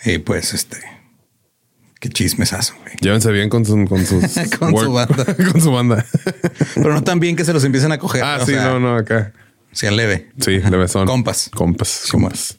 Y pues este, qué chismesazo, güey. Llévense bien con, su- con sus [laughs] Con su banda. [laughs] con su banda. Pero no tan bien que se los empiecen a coger. ah, sí, sea, no, no, acá. Sean leve. Sí, leve son. Compas. Compas, compas.